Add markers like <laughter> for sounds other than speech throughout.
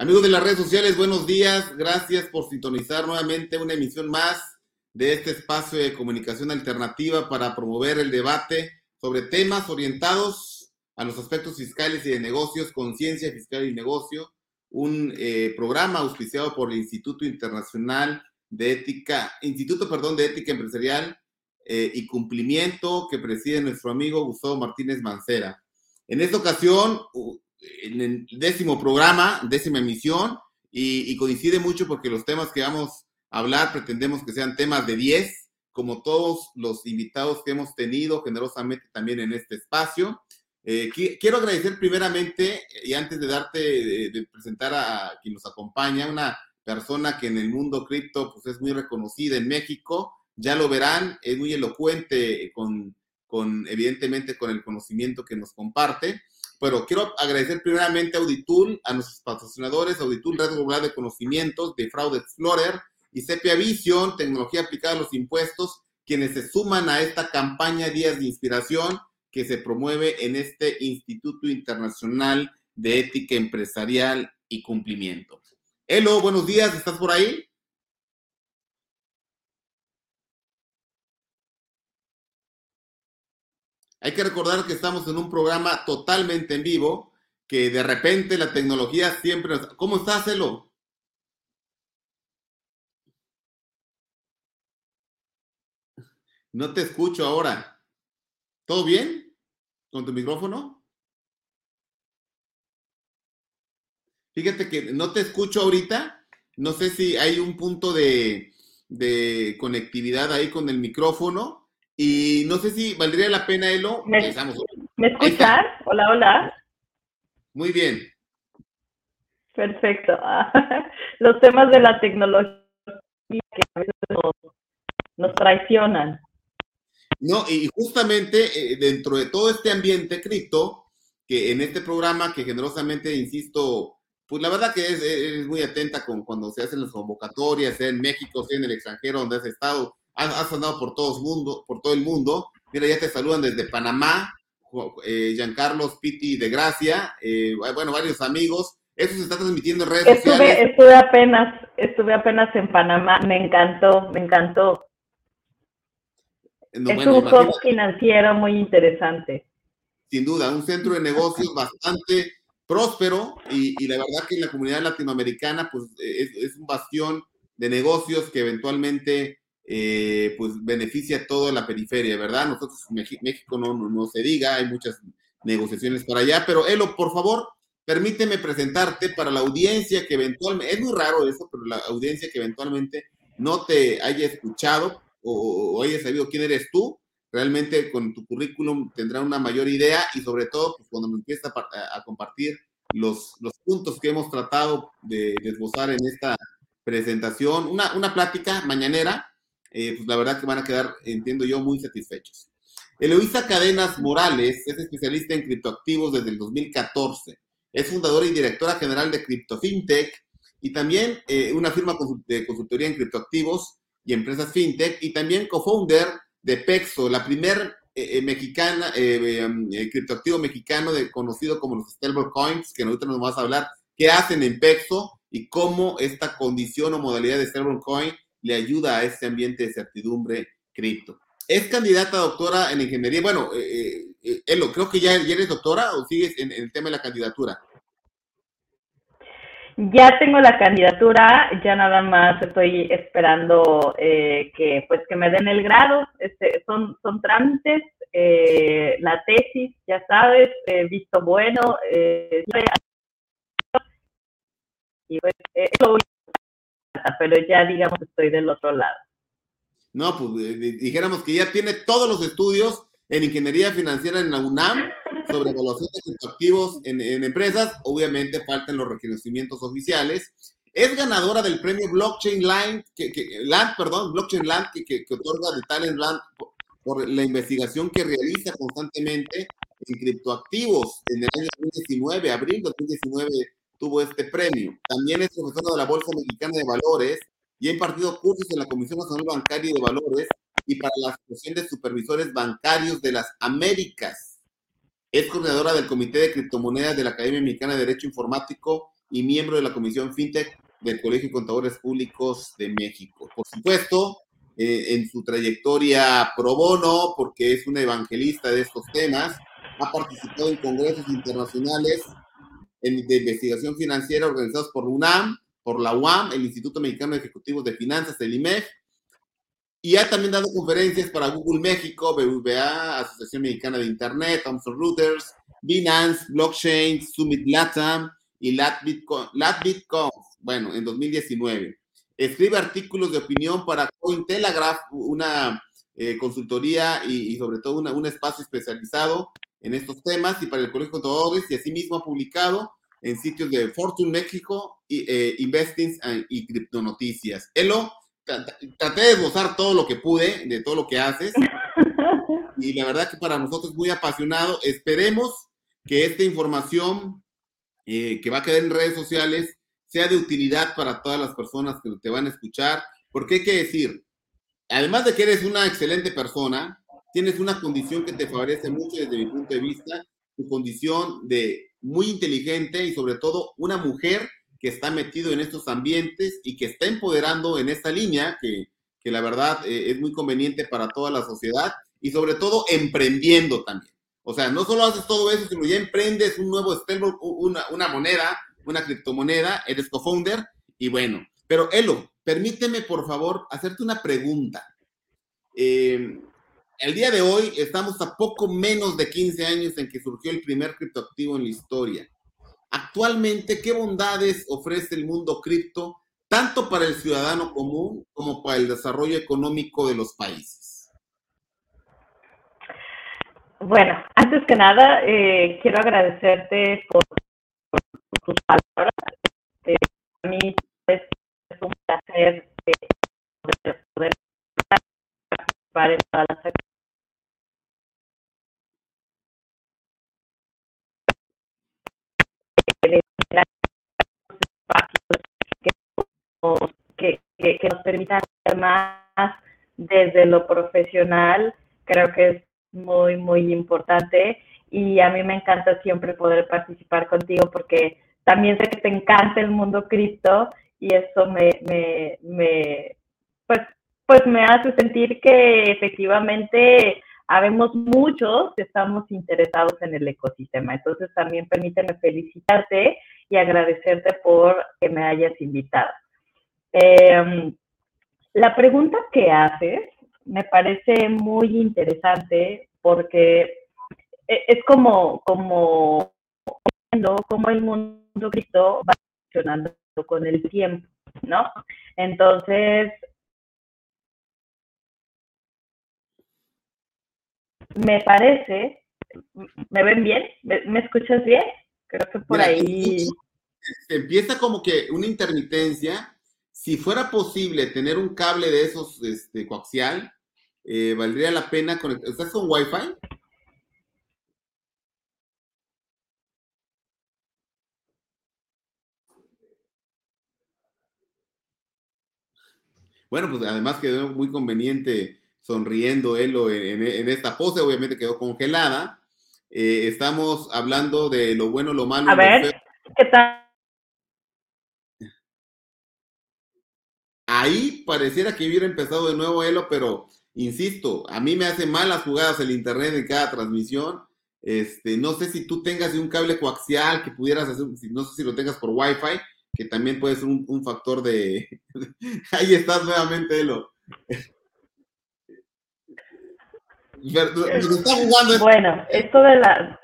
Amigos de las redes sociales, buenos días. Gracias por sintonizar nuevamente una emisión más de este espacio de comunicación alternativa para promover el debate sobre temas orientados a los aspectos fiscales y de negocios, conciencia fiscal y negocio, un eh, programa auspiciado por el Instituto Internacional de Ética, Instituto, perdón, de Ética Empresarial eh, y Cumplimiento que preside nuestro amigo Gustavo Martínez Mancera. En esta ocasión, en el décimo programa, décima emisión, y, coincide mucho porque los temas que vamos a hablar pretendemos que sean temas de 10, como todos los invitados que hemos tenido generosamente también en este espacio. Eh, quiero agradecer primeramente, y antes de darte, de, presentar a quien nos acompaña, una persona que en el mundo cripto pues, es muy reconocida en México, ya lo verán, es muy elocuente con, con, evidentemente, con el conocimiento que nos comparte. Pero quiero agradecer primeramente a Auditul, a nuestros patrocinadores, Auditul Red Global de Conocimientos, de Fraud Explorer y Sepia Vision, Tecnología Aplicada a los Impuestos, quienes se suman a esta campaña Días de Inspiración que se promueve en este Instituto Internacional de Ética Empresarial y Cumplimiento. Elo, buenos días, ¿estás por ahí? Hay que recordar que estamos en un programa totalmente en vivo, que de repente la tecnología siempre nos... ¿Cómo estás, Elo? No te escucho ahora. ¿Todo bien con tu micrófono? Fíjate que no te escucho ahorita. No sé si hay un punto de, de conectividad ahí con el micrófono y no sé si valdría la pena, Elo. ¿Me, ¿me escuchas? Hola, hola. Muy bien. Perfecto. <laughs> Los temas de la tecnología que a veces nos, traicionan. No, y justamente eh, dentro de todo este ambiente cripto, que en este programa que generosamente, insisto, pues la verdad que es, muy atenta con cuando se hacen las convocatorias, sea en México, sea en el extranjero, donde has estado, has, andado por, todos mundo, por todo el mundo. Mira, ya te saludan desde Panamá, eh, Giancarlos Pitti de Gracia, eh, bueno, varios amigos. Eso se está transmitiendo en redes estuve, sociales. Estuve apenas, estuve apenas en Panamá, me encantó, me encantó. es un hub financiero muy interesante. Sin duda, un centro de negocios bastante próspero y, la verdad que en la comunidad latinoamericana pues es, es un bastión de negocios que eventualmente eh, pues beneficia a toda la periferia, ¿verdad? Nosotros, México no, no, se diga, hay muchas negociaciones para allá, pero Elo, por favor, permíteme presentarte para la audiencia que eventualmente, es muy raro eso, pero la audiencia que eventualmente no te haya escuchado o, haya sabido quién eres tú, realmente con tu currículum tendrá una mayor idea y sobre todo pues, cuando me empieza a, compartir los, puntos que hemos tratado de, esbozar en esta presentación, una, una plática mañanera eh, pues la verdad que van a quedar, entiendo yo, muy satisfechos. Eloísa Cadenas Morales es especialista en criptoactivos desde el 2014. Es fundadora y directora general de CryptoFintech y también eh, una firma de consultoría en criptoactivos y empresas fintech y también co-founder de Pexo, la primer eh, mexicana, um, criptoactivo mexicano de, conocido como los stablecoins, que ahorita nos vamos a hablar qué hacen en Pexo y cómo esta condición o modalidad de stablecoin le ayuda a este ambiente de certidumbre cripto. Es candidata doctora en ingeniería. Bueno, eh, eh, Elo, creo que ya, eres doctora o sigues en, el tema de la candidatura. Ya tengo la candidatura, ya nada más estoy esperando eh, que pues que me den el grado. Este, son, son trámites, eh, la tesis, ya sabes, visto bueno. y pues eso <laughs> pero ya digamos estoy del otro lado. No, pues dijéramos que ya tiene todos los estudios en ingeniería financiera en la UNAM sobre evaluación de activos en, empresas. Obviamente faltan los reconocimientos oficiales. Es ganadora del premio Blockchain Land, que, Land perdón, Blockchain Land, que, que, otorga de Talent Land por, por, la investigación que realiza constantemente en criptoactivos en el año 2019, abril de 2019 tuvo este premio. También es profesora de la Bolsa Mexicana de Valores y ha impartido cursos en la Comisión Nacional Bancaria y de Valores y para la Asociación de Supervisores Bancarios de las Américas. Es coordinadora del Comité de Criptomonedas de la Academia Mexicana de Derecho Informático y miembro de la Comisión FinTech del Colegio de Contadores Públicos de México. Por supuesto, eh, en su trayectoria pro bono, porque es un evangelista de estos temas, ha participado en congresos internacionales de investigación financiera organizados por UNAM, por la UAM, el Instituto Mexicano de Ejecutivos de Finanzas, el IMEF, y ha también dado conferencias para Google México, BBVA, Asociación Mexicana de Internet, Thomson Reuters, Binance, Blockchain, Summit Latam y LatBitConf, bueno, en 2019. Escribe artículos de opinión para Cointelegraph, una eh, consultoría y, sobre todo un espacio especializado en estos temas y para el Colegio de Contadores y asimismo ha publicado en sitios de Fortune México, y, eh, Investings y Criptonoticias. Elo, traté de esbozar todo lo que pude de todo lo que haces <laughs> y la verdad que para nosotros es muy apasionado. Esperemos que esta información eh, que va a quedar en redes sociales sea de utilidad para todas las personas que te van a escuchar, porque hay que decir, además de que eres una excelente persona, tienes una condición que te favorece mucho desde mi punto de vista, tu condición de muy inteligente y sobre todo una mujer que está metido en estos ambientes y que está empoderando en esta línea, que, que la verdad eh, es muy conveniente para toda la sociedad y sobre todo emprendiendo también. O sea, no solo haces todo eso, sino ya emprendes un nuevo stablecoin, una, una moneda, una criptomoneda, eres co-founder y bueno. Pero Elo, permíteme por favor hacerte una pregunta. Eh, el día de hoy estamos a poco menos de 15 años en que surgió el primer criptoactivo en la historia. Actualmente, ¿qué bondades ofrece el mundo cripto tanto para el ciudadano común como para el desarrollo económico de los países? Bueno, antes que nada, eh, quiero agradecerte por, tus palabras. Eh, mí es, un placer eh, poder participar en todas las que, nos permita hacer más desde lo profesional, creo que es muy, muy importante y a mí me encanta siempre poder participar contigo porque también sé que te encanta el mundo cripto y eso me, me, me, pues, pues me hace sentir que efectivamente habemos muchos que estamos interesados en el ecosistema. Entonces también permíteme felicitarte y agradecerte por que me hayas invitado. Em, la pregunta que haces me parece muy interesante porque e, es como, como cómo el mundo cripto va funcionando con el tiempo, ¿no? Entonces, me parece, ¿me ven bien? ¿Me, escuchas bien? Creo que por ahí... Empieza como que una intermitencia. Si fuera posible tener un cable de esos este, coaxial, eh, valdría la pena conectar. ¿Estás con Wi-Fi? Bueno, pues además quedó muy conveniente sonriendo él en, esta pose, obviamente quedó congelada. Eh, estamos hablando de lo bueno, lo malo. A ver, ¿qué tal? Ahí pareciera que hubiera empezado de nuevo Elo, pero insisto, a mí me hace mal las jugadas el internet en cada transmisión. Este, no sé si tú tengas un cable coaxial que pudieras hacer, no sé si lo tengas por Wi-Fi, que también puede ser un, factor de... <laughs> Ahí estás nuevamente, Elo. <laughs> Bueno, esto de la...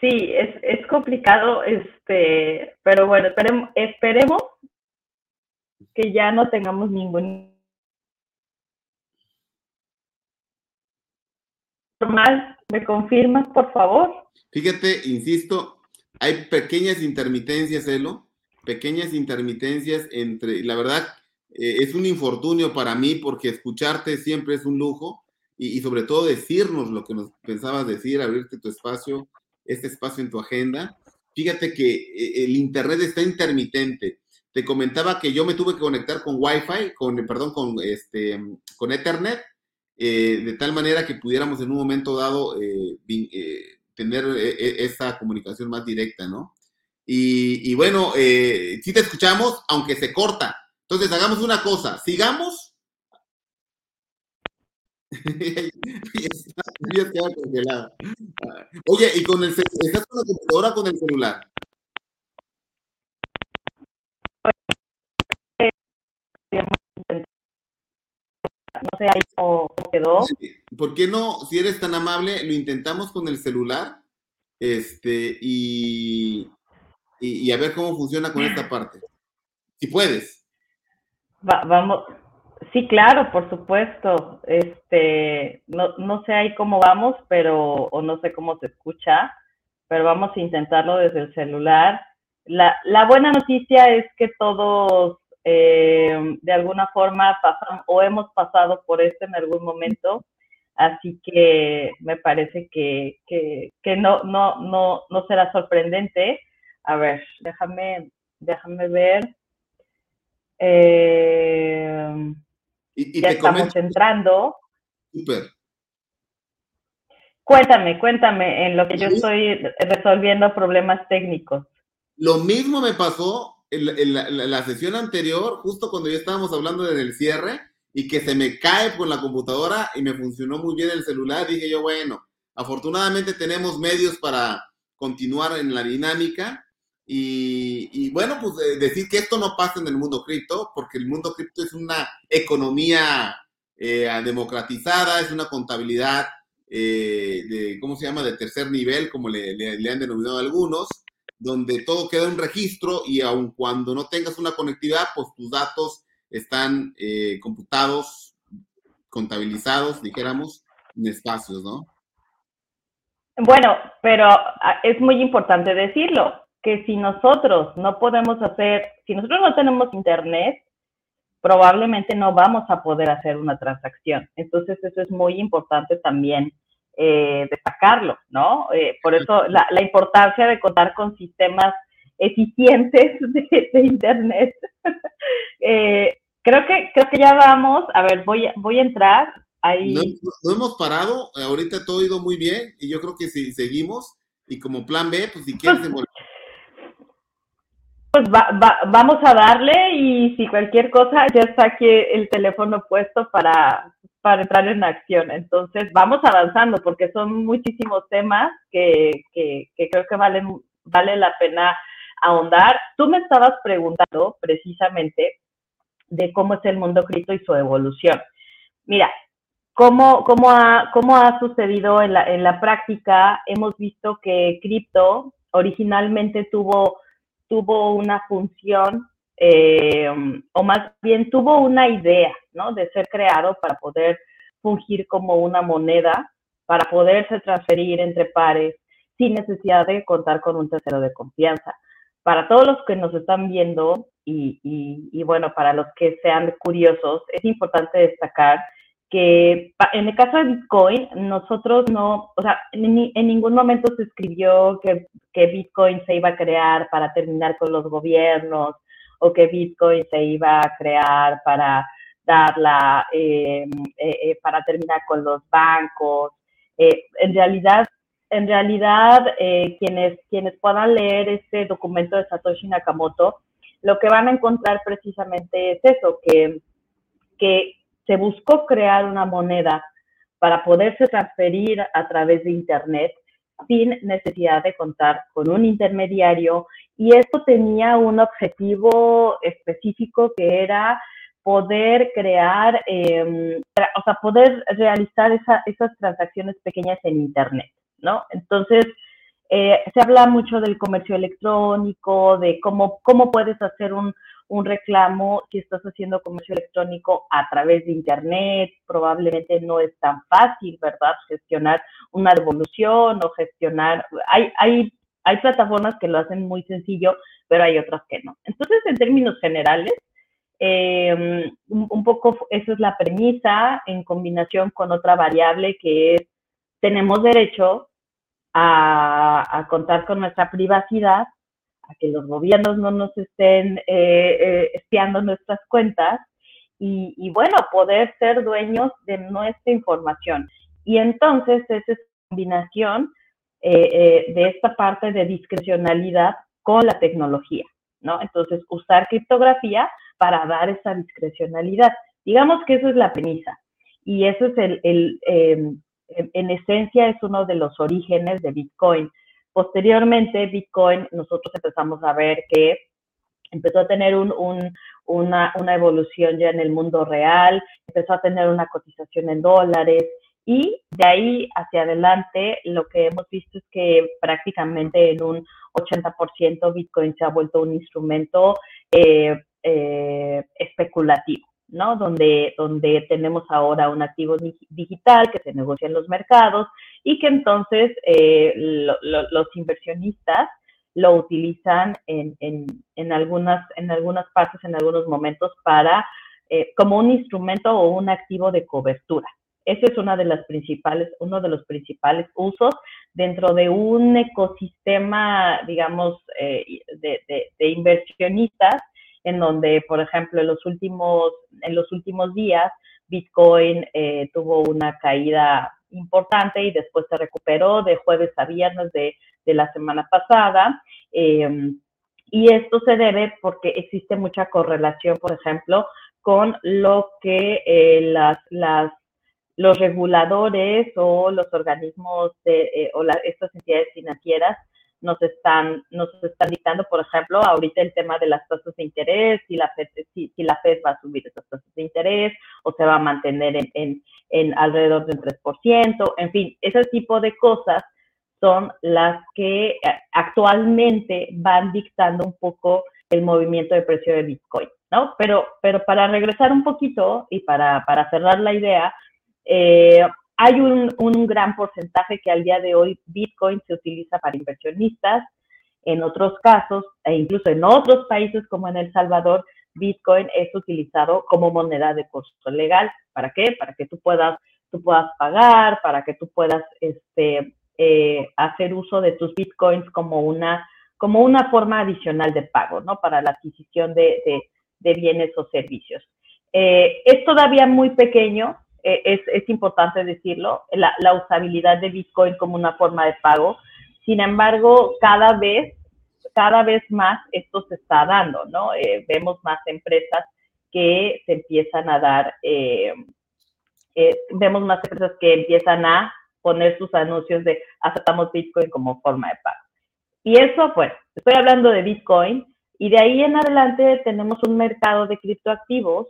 Sí, es, es complicado, este, pero bueno, esperemos, esperemos que ya no tengamos ningún más. ¿Me confirmas, por favor? Fíjate, insisto, hay pequeñas intermitencias, Elo, pequeñas intermitencias entre, la verdad, eh, es un infortunio para mí porque escucharte siempre es un lujo y, sobre todo decirnos lo que nos pensabas decir, abrirte tu espacio, este espacio en tu agenda. Fíjate que eh, el Internet está intermitente. Te comentaba que yo me tuve que conectar con Wi-Fi, con, perdón, con, este, con Ethernet, eh, de tal manera que pudiéramos en un momento dado tener esa comunicación más directa, ¿no? Y, bueno, eh, si te escuchamos, aunque se corta. Entonces, hagamos una cosa, sigamos. <laughs> Oye, ¿y con el estás con la computadora con el celular? No sé ahí cómo quedó. ¿Por qué no, si eres tan amable, lo intentamos con el celular? Este, y, y, a ver cómo funciona con esta parte. Si puedes. vamos, sí, claro, por supuesto. Este, no, no sé ahí cómo vamos, pero, o no sé cómo se escucha, pero vamos a intentarlo desde el celular. La, la buena noticia es que todos eh, de alguna forma pasan o hemos pasado por esto en algún momento, así que me parece que, que, que no, no, no, no será sorprendente. A ver, déjame, déjame ver. Eh, y, ya estamos entrando. Súper. Cuéntame, cuéntame en lo que yo estoy resolviendo problemas técnicos. Lo mismo me pasó en, la, sesión anterior, justo cuando ya estábamos hablando del cierre, y que se me cae con la computadora y me funcionó muy bien el celular. Dije yo, bueno, afortunadamente tenemos medios para continuar en la dinámica y, bueno, pues decir que esto no pasa en el mundo cripto, porque el mundo cripto es una economía eh, democratizada, es una contabilidad eh, de, ¿cómo se llama?, de tercer nivel, como le, han denominado algunos, donde todo queda en registro y aun cuando no tengas una conectividad, pues tus datos están eh, computados, contabilizados, dijéramos, en espacios, ¿no? Bueno, pero ah, es muy importante decirlo que si nosotros no podemos hacer, si nosotros no tenemos internet, probablemente no vamos a poder hacer una transacción. Entonces, eso es muy importante también eh, destacarlo, ¿no? Eh, por eso la, importancia de contar con sistemas eficientes <laughs> de, internet. <laughs> Eh, creo que creo que ya vamos. A ver, voy voy a entrar. Ahí. No, hemos parado. Ahorita todo ha ido muy bien y yo creo que si seguimos y como plan B, pues si quieres <laughs> pues, pues vamos a darle y si cualquier cosa ya está aquí el teléfono puesto para, para entrar en acción. Entonces vamos avanzando porque son muchísimos temas que, que, creo que valen, vale la pena ahondar. Tú me estabas preguntando precisamente de cómo es el mundo cripto y su evolución. Mira, ¿cómo, cómo, ha, cómo ha sucedido en la, en la práctica? Hemos visto que cripto originalmente tuvo tuvo una función, eh, o más bien tuvo una idea, ¿no? De ser creado para poder fungir como una moneda, para poderse transferir entre pares sin necesidad de contar con un tercero de confianza. Para todos los que nos están viendo y, y bueno, para los que sean curiosos, es importante destacar que en el caso de Bitcoin, nosotros no, o sea, en, ningún momento se escribió que, que, Bitcoin se iba a crear para terminar con los gobiernos o que Bitcoin se iba a crear para dar la, em, eh, eh, para terminar con los bancos. Eh, en realidad, en realidad quienes, quienes puedan leer este documento de Satoshi Nakamoto, lo que van a encontrar precisamente es eso, que, que se buscó crear una moneda para poderse transferir a través de Internet sin necesidad de contar con un intermediario y esto tenía un objetivo específico que era poder crear, em, o sea, poder realizar esas transacciones pequeñas en Internet, ¿no? Entonces, eh, se habla mucho del comercio electrónico, de cómo, cómo puedes hacer un, un reclamo si estás haciendo comercio electrónico a través de Internet. Probablemente no es tan fácil, ¿verdad? Gestionar una devolución o gestionar... Hay, hay, hay plataformas que lo hacen muy sencillo, pero hay otras que no. Entonces, en términos generales, em, un, poco esa es la premisa en combinación con otra variable que es tenemos derecho a, a contar con nuestra privacidad a que los gobiernos no nos estén eh, eh, espiando nuestras cuentas y, bueno, poder ser dueños de nuestra información. Y entonces esa combinación de esta parte de discrecionalidad con la tecnología, ¿no? Entonces, usar criptografía para dar esa discrecionalidad. Digamos que eso es la premisa. Y eso es el, el em, en esencia, es uno de los orígenes de Bitcoin. Posteriormente, Bitcoin, nosotros empezamos a ver que empezó a tener un, una, evolución ya en el mundo real, empezó a tener una cotización en dólares y de ahí hacia adelante lo que hemos visto es que prácticamente en un 80% Bitcoin se ha vuelto un instrumento eh, eh, especulativo. ¿No? Donde, donde tenemos ahora un activo digital que se negocia en los mercados y que entonces eh, los inversionistas lo utilizan en, en, en, algunas, en algunas partes, en algunos momentos, para eh, como un instrumento o un activo de cobertura. Ese es una de las principales, uno de los principales usos dentro de un ecosistema, digamos, eh, de, de, inversionistas en donde, por ejemplo, en los últimos, en los últimos días, Bitcoin eh, tuvo una caída importante y después se recuperó de jueves a viernes de, la semana pasada. Em, y esto se debe porque existe mucha correlación, por ejemplo, con lo que eh, las, las, los reguladores o los organismos de, eh, o estas entidades financieras nos están, nos están dictando, por ejemplo, ahorita el tema de las tasas de interés, si la FED, si, la Fed va a subir esas tasas de interés o se va a mantener en, en, en alrededor del 3%, en fin, ese tipo de cosas son las que eh, actualmente van dictando un poco el movimiento de precio de Bitcoin, ¿no? Pero, pero para regresar un poquito y para, para cerrar la idea, eh, hay un, gran porcentaje que al día de hoy Bitcoin se utiliza para inversionistas. En otros casos, e incluso en otros países como en El Salvador, Bitcoin es utilizado como moneda de costo legal. ¿Para qué? Para que tú puedas, tú puedas pagar, para que tú puedas este, eh, hacer uso de tus Bitcoins como una, como una forma adicional de pago, ¿no? Para la adquisición de, de, de bienes o servicios. Eh, es todavía muy pequeño, eh, es, es, importante decirlo, la, usabilidad de Bitcoin como una forma de pago. Sin embargo, cada vez, cada vez más esto se está dando, ¿no? Eh, vemos más empresas que se empiezan a dar, eh, vemos más empresas que empiezan a poner sus anuncios de aceptamos Bitcoin como forma de pago. Y eso, pues, estoy hablando de Bitcoin y de ahí en adelante tenemos un mercado de criptoactivos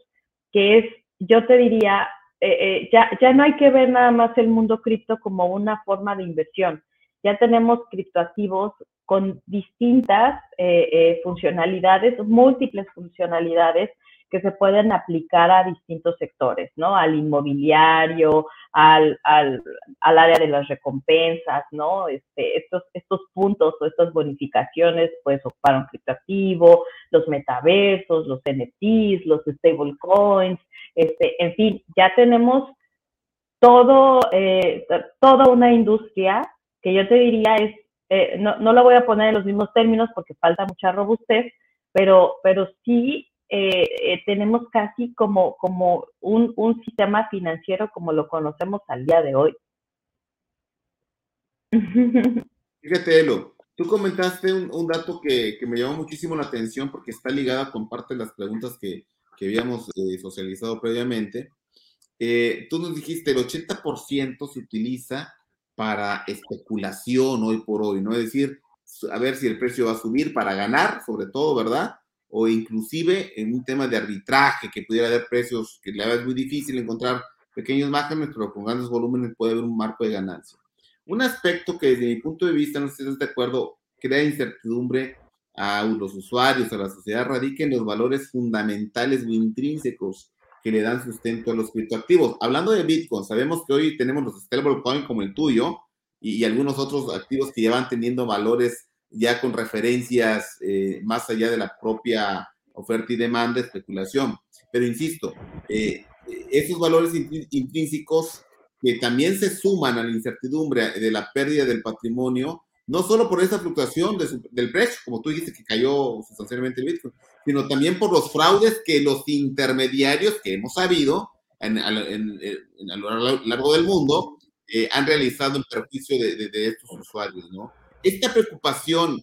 que es, yo te diría, eh, eh, ya, ya no hay que ver nada más el mundo cripto como una forma de inversión. Ya tenemos criptoactivos con distintas eh, funcionalidades, múltiples funcionalidades que se pueden aplicar a distintos sectores, ¿no? Al inmobiliario, al, al, al área de las recompensas, ¿no? Este, estos, estos puntos o estas bonificaciones pues ocupar un criptoactivo, los metaversos, los NFTs, los stablecoins, este, en fin, ya tenemos todo, eh, toda una industria que yo te diría es, eh, no, no lo voy a poner en los mismos términos porque falta mucha robustez, pero, pero sí eh, tenemos casi como, como un, un, sistema financiero como lo conocemos al día de hoy. <laughs> Fíjate, Elo, tú comentaste un, un dato que, que, me llamó muchísimo la atención porque está ligada con parte de las preguntas que, que habíamos eh, socializado previamente. tú nos dijiste el 80% se utiliza para especulación hoy por hoy, ¿no? Es decir, a ver si el precio va a subir para ganar, sobre todo, ¿verdad? o inclusive en un tema de arbitraje que pudiera haber precios que le es muy difícil encontrar pequeños márgenes, pero con grandes volúmenes puede haber un marco de ganancia. Un aspecto que desde mi punto de vista, no sé si estás de acuerdo, crea incertidumbre a los usuarios, a la sociedad, radica en los valores fundamentales o intrínsecos que le dan sustento a los criptoactivos. Hablando de Bitcoin, sabemos que hoy tenemos los stablecoin como el tuyo y, y algunos otros activos que ya van teniendo valores ya con referencias eh, más allá de la propia oferta y demanda, especulación. Pero insisto, eh, esos valores intrínsecos que también se suman a la incertidumbre de la pérdida del patrimonio, no solo por esa fluctuación del precio, como tú dijiste que cayó sustancialmente el Bitcoin, sino también por los fraudes que los intermediarios que hemos sabido a lo largo del mundo eh, han realizado en perjuicio de, estos usuarios. Esta preocupación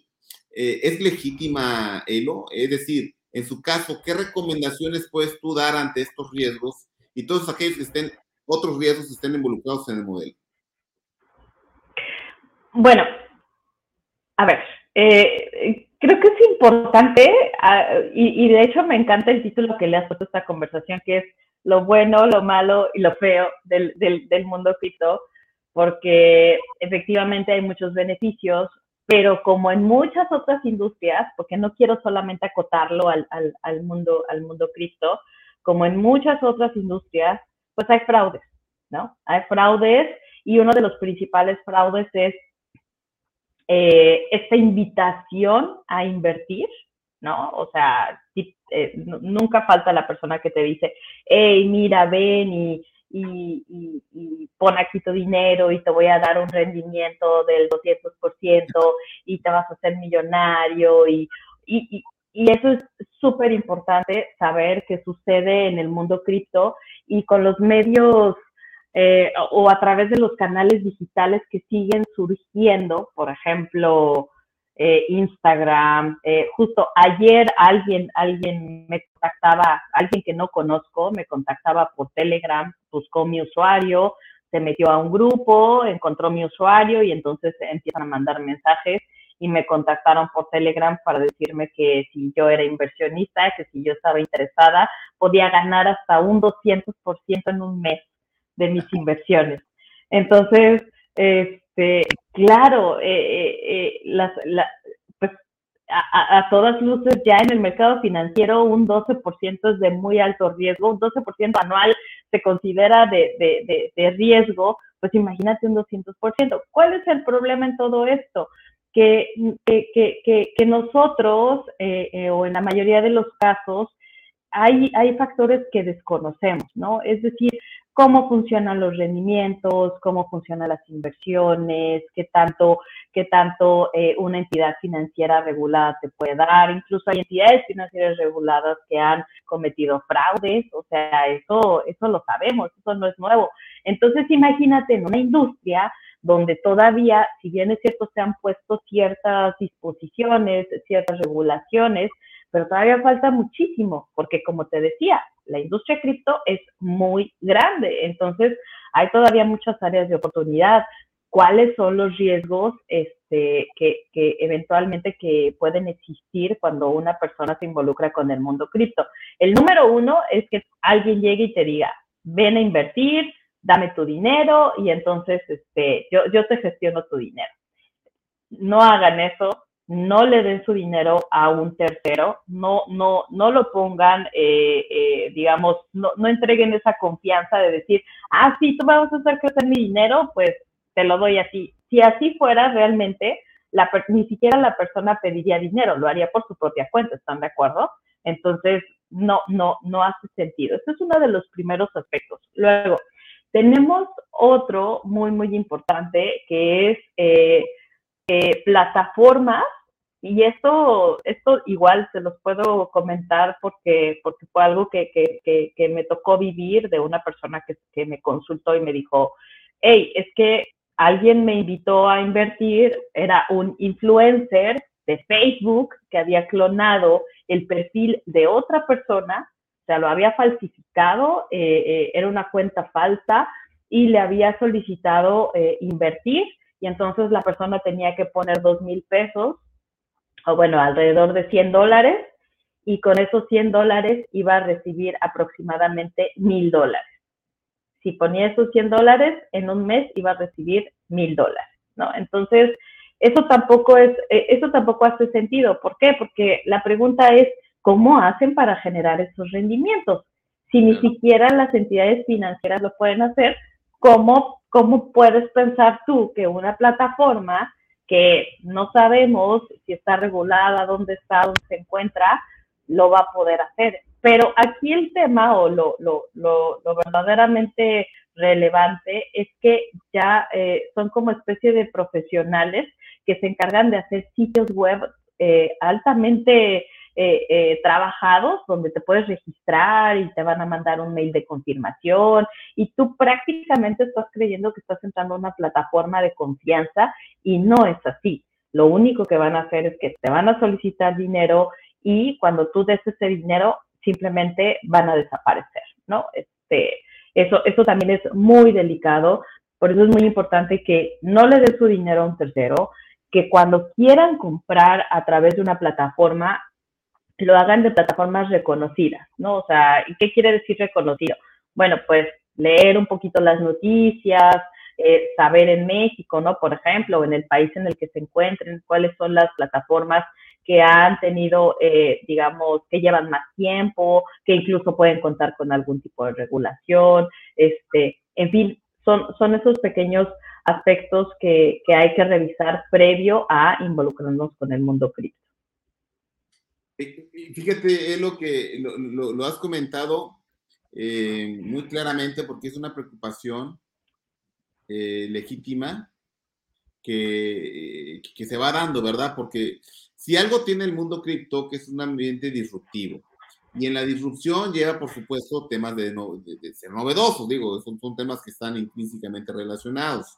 eh, es legítima, Elo, es decir, en su caso, ¿qué recomendaciones puedes tú dar ante estos riesgos y todos aquellos que estén, otros riesgos que estén involucrados en el modelo? Bueno, a ver, eh, creo que es importante, ah, y, de hecho me encanta el título que le has puesto esta conversación, que es lo bueno, lo malo y lo feo del, del, mundo cripto, porque efectivamente hay muchos beneficios, pero como en muchas otras industrias, porque no quiero solamente acotarlo al, al, al, mundo, al mundo cripto, como en muchas otras industrias, pues hay fraudes, ¿no? Hay fraudes y uno de los principales fraudes es eh, esta invitación a invertir, ¿no? O sea, eh, nunca falta la persona que te dice, hey, mira, ven y, pon aquí tu dinero y te voy a dar un rendimiento del 200% y te vas a hacer millonario y, y, y eso es súper importante saber qué sucede en el mundo cripto y con los medios eh, o a través de los canales digitales que siguen surgiendo, por ejemplo, eh, Instagram. Eh, justo ayer alguien, alguien me contactaba, alguien que no conozco, me contactaba por Telegram, buscó mi usuario, se metió a un grupo, encontró mi usuario y entonces empiezan a mandar mensajes y me contactaron por Telegram para decirme que si yo era inversionista, que si yo estaba interesada, podía ganar hasta un 200% en un mes de mis inversiones. Entonces, este, claro, eh, eh, eh, las, pues a, todas luces ya en el mercado financiero un 12% es de muy alto riesgo, un 12% anual se considera de, de, de, riesgo, pues imagínate un 200%. ¿Cuál es el problema en todo esto? Que, que, que, que nosotros, o en la mayoría de los casos, hay, hay factores que desconocemos, ¿no? Es decir, cómo funcionan los rendimientos, cómo funcionan las inversiones, qué tanto, qué tanto eh, una entidad financiera regulada te puede dar. Incluso hay entidades financieras reguladas que han cometido fraudes, o sea, eso, eso lo sabemos, eso no es nuevo. Entonces, imagínate en una industria donde todavía, si bien es cierto, se han puesto ciertas disposiciones, ciertas regulaciones, pero todavía falta muchísimo, porque como te decía, la industria cripto es muy grande, entonces hay todavía muchas áreas de oportunidad. ¿Cuáles son los riesgos este, que, que eventualmente que pueden existir cuando una persona se involucra con el mundo cripto? El número uno es que alguien llegue y te diga, ven a invertir, dame tu dinero y entonces este, yo, yo te gestiono tu dinero. No hagan eso, no le den su dinero a un tercero, no, no, no lo pongan, eh, eh, digamos, no, no, entreguen esa confianza de decir, ah, sí, tú vas a hacer crecer mi dinero, pues te lo doy así. Si así fuera realmente, ni siquiera la persona pediría dinero, lo haría por su propia cuenta, ¿están de acuerdo? Entonces, no, no, no hace sentido. Este es uno de los primeros aspectos. Luego, tenemos otro muy, muy importante que es... Eh, eh, plataformas, y esto, esto igual se los puedo comentar porque, porque fue algo que, que, me tocó vivir de una persona que, que me consultó y me dijo, hey, es que alguien me invitó a invertir, era un influencer de Facebook que había clonado el perfil de otra persona, o sea, lo había falsificado, eh, eh, era una cuenta falsa y le había solicitado invertir y entonces la persona tenía que poner dos mil pesos, o bueno, alrededor de 100 dólares, y con esos 100 dólares iba a recibir aproximadamente mil dólares. Si ponía esos 100 dólares, en un mes iba a recibir mil dólares, ¿no? Entonces, eso tampoco es, eh, eso tampoco hace sentido. ¿Por qué? Porque la pregunta es, ¿cómo hacen para generar esos rendimientos? Si ni siquiera las entidades financieras lo pueden hacer, ¿cómo ¿cómo puedes pensar tú que una plataforma que no sabemos si está regulada, dónde está, dónde se encuentra, lo va a poder hacer? Pero aquí el tema o lo, lo, lo, verdaderamente relevante es que ya eh, son como especie de profesionales que se encargan de hacer sitios web eh, altamente eh, eh, trabajados donde te puedes registrar y te van a mandar un mail de confirmación y tú prácticamente estás creyendo que estás entrando a una plataforma de confianza y no es así. Lo único que van a hacer es que te van a solicitar dinero y cuando tú des ese dinero simplemente van a desaparecer, ¿no? Este, eso, eso también es muy delicado, por eso es muy importante que no le des su dinero a un tercero, que cuando quieran comprar a través de una plataforma, lo hagan de plataformas reconocidas, ¿no? O sea, ¿y qué quiere decir reconocido? Bueno, pues leer un poquito las noticias, eh, saber en México, ¿no? Por ejemplo, en el país en el que se encuentren, cuáles son las plataformas que han tenido, eh, digamos, que llevan más tiempo, que incluso pueden contar con algún tipo de regulación, este, en fin, son, son esos pequeños aspectos que, que hay que revisar previo a involucrarnos con el mundo cripto. Fíjate, es lo que lo, lo, has comentado eh, muy claramente porque es una preocupación eh, legítima que, que, se va dando, ¿verdad? Porque si algo tiene el mundo cripto, que es un ambiente disruptivo, y en la disrupción lleva, por supuesto, temas de, de, ser novedosos, digo, son, son, temas que están intrínsecamente relacionados.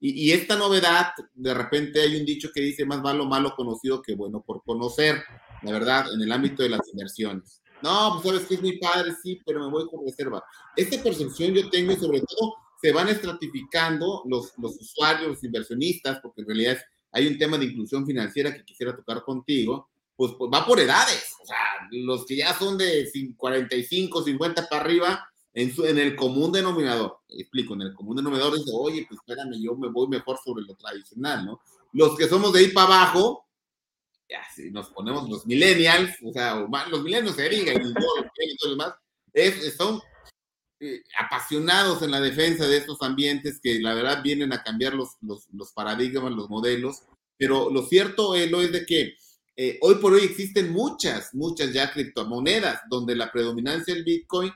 Y, y, esta novedad, de repente hay un dicho que dice, más malo malo conocido que bueno por conocer, la verdad, en el ámbito de las inversiones. No, pues sabes que es muy padre, sí, pero me voy con reserva. Esta percepción yo tengo y sobre todo se van estratificando los, los usuarios, los inversionistas, porque en realidad hay un tema de inclusión financiera que quisiera tocar contigo, pues, pues, va por edades. O sea, los que ya son de 45, 50 para arriba, en, su, en el común denominador, explico, en el común denominador dice, oye, pues espérame, yo me voy mejor sobre lo tradicional, ¿no? Los que somos de ahí para abajo, ya si nos ponemos los millennials, o sea, los millennials se digan, <laughs> y todo lo demás, es, son eh, apasionados en la defensa de estos ambientes que la verdad vienen a cambiar los, los, paradigmas, los modelos, pero lo cierto, Elo, es de que eh, hoy por hoy existen muchas, muchas ya criptomonedas donde la predominancia del Bitcoin,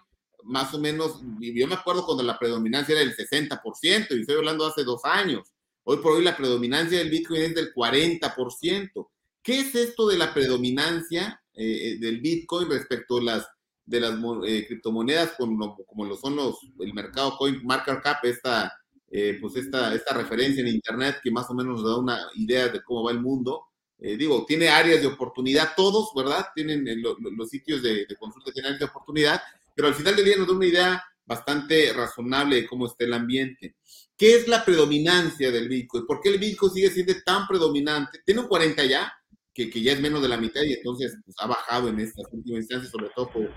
más o menos, yo me acuerdo cuando la predominancia era del 60%, y estoy hablando hace dos años. Hoy por hoy la predominancia del Bitcoin es del 40%. ¿Qué es esto de la predominancia eh, del Bitcoin respecto a las de las eh, criptomonedas como, lo son los, el mercado Coin Market Cap, esta, eh, pues esta, referencia en Internet que más o menos nos da una idea de cómo va el mundo. Eh, digo, tiene áreas de oportunidad todos, ¿verdad? Tienen los sitios de, consulta, tienen áreas de oportunidad, pero al final del día nos da una idea bastante razonable de cómo está el ambiente. ¿Qué es la predominancia del Bitcoin? ¿Por qué el Bitcoin sigue siendo tan predominante? Tiene un 40 ya, que, que, ya es menos de la mitad y entonces pues, ha bajado en estas últimas instancias, sobre todo por,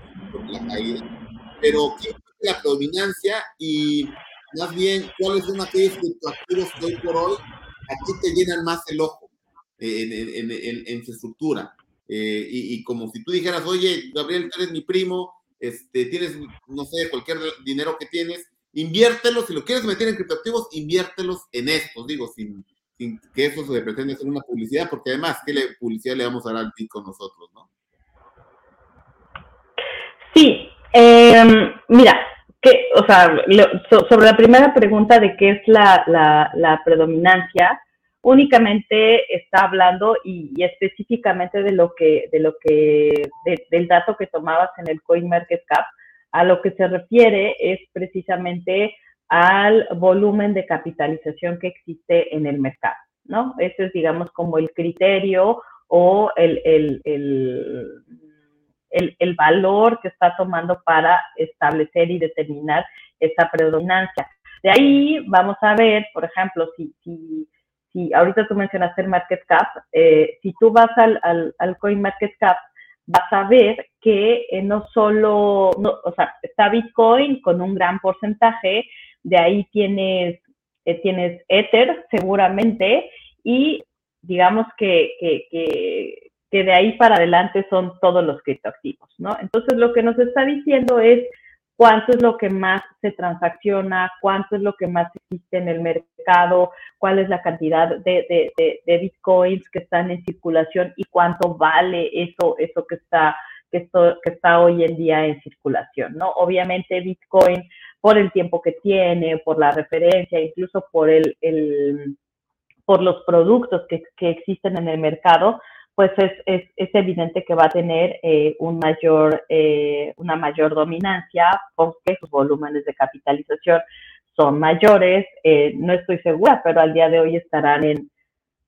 la caída. Pero, ¿qué es la predominancia y más bien cuáles son aquellos criptoactivos que hoy por hoy a ti te llenan más el ojo en, en, en, en su estructura? Eh, y, y, como si tú dijeras, oye, Gabriel, tú eres mi primo, este, tienes, no sé, cualquier dinero que tienes, inviértelo, si lo quieres meter en criptoactivos, inviértelos en estos, digo, sin, que eso se pretende hacer una publicidad, porque además, ¿qué le, publicidad le vamos a dar al con nosotros, no? Sí, em, mira, que, o sea, sobre la primera pregunta de qué es la, la, predominancia, únicamente está hablando y, específicamente de lo que, de lo que, del dato que tomabas en el CoinMarketCap, a lo que se refiere es precisamente al volumen de capitalización que existe en el mercado, ¿no? Ese es, digamos, como el criterio o el, el, el, el, valor que está tomando para establecer y determinar esa predominancia. De ahí vamos a ver, por ejemplo, si, si, si ahorita tú mencionaste el market cap, eh, si tú vas al, al, al coin market cap, vas a ver que eh, no solo, no, o sea, está Bitcoin con un gran porcentaje, de ahí tienes, eh, tienes Ether seguramente y digamos que, que, que, que, de ahí para adelante son todos los criptoactivos, ¿no? Entonces lo que nos está diciendo es cuánto es lo que más se transacciona, cuánto es lo que más existe en el mercado, cuál es la cantidad de, de, de, bitcoins que están en circulación y cuánto vale eso, eso que está, que, esto, que está hoy en día en circulación, ¿no? Obviamente Bitcoin por el tiempo que tiene, por la referencia, incluso por el, el por los productos que, que, existen en el mercado, pues es, es, es evidente que va a tener eh, un mayor, eh, una mayor dominancia porque sus volúmenes de capitalización son mayores. Eh, no estoy segura, pero al día de hoy estarán en,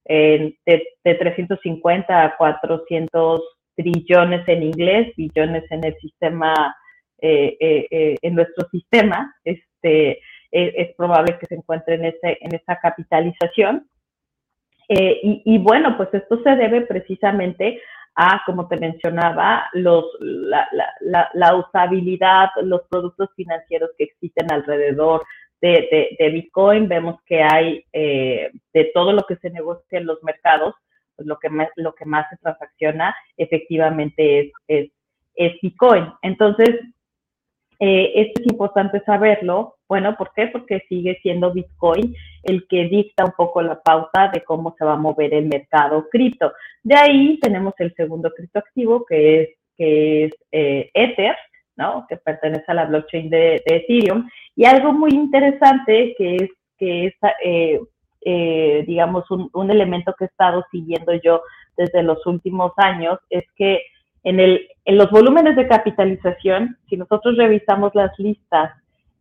de, de, 350 a 400 trillones en inglés, billones en el sistema, en nuestro sistema. Este, es, probable que se encuentre en, ese, en esa capitalización. Eh, y, bueno, pues esto se debe precisamente a, como te mencionaba, los, la, usabilidad, los productos financieros que existen alrededor de, Bitcoin. Vemos que hay eh, de todo lo que se negocia en los mercados, pues lo, que más, lo que más se transacciona efectivamente es, es, es Bitcoin. Entonces, eh, esto es importante saberlo. Bueno, ¿por qué? Porque sigue siendo Bitcoin el que dicta un poco la pauta de cómo se va a mover el mercado cripto. De ahí tenemos el segundo criptoactivo, que es, que es eh, Ether, ¿no? que pertenece a la blockchain de, Ethereum. Y algo muy interesante que es, que es eh, digamos, un, un elemento que he estado siguiendo yo desde los últimos años, es que en, el, en los volúmenes de capitalización, si nosotros revisamos las listas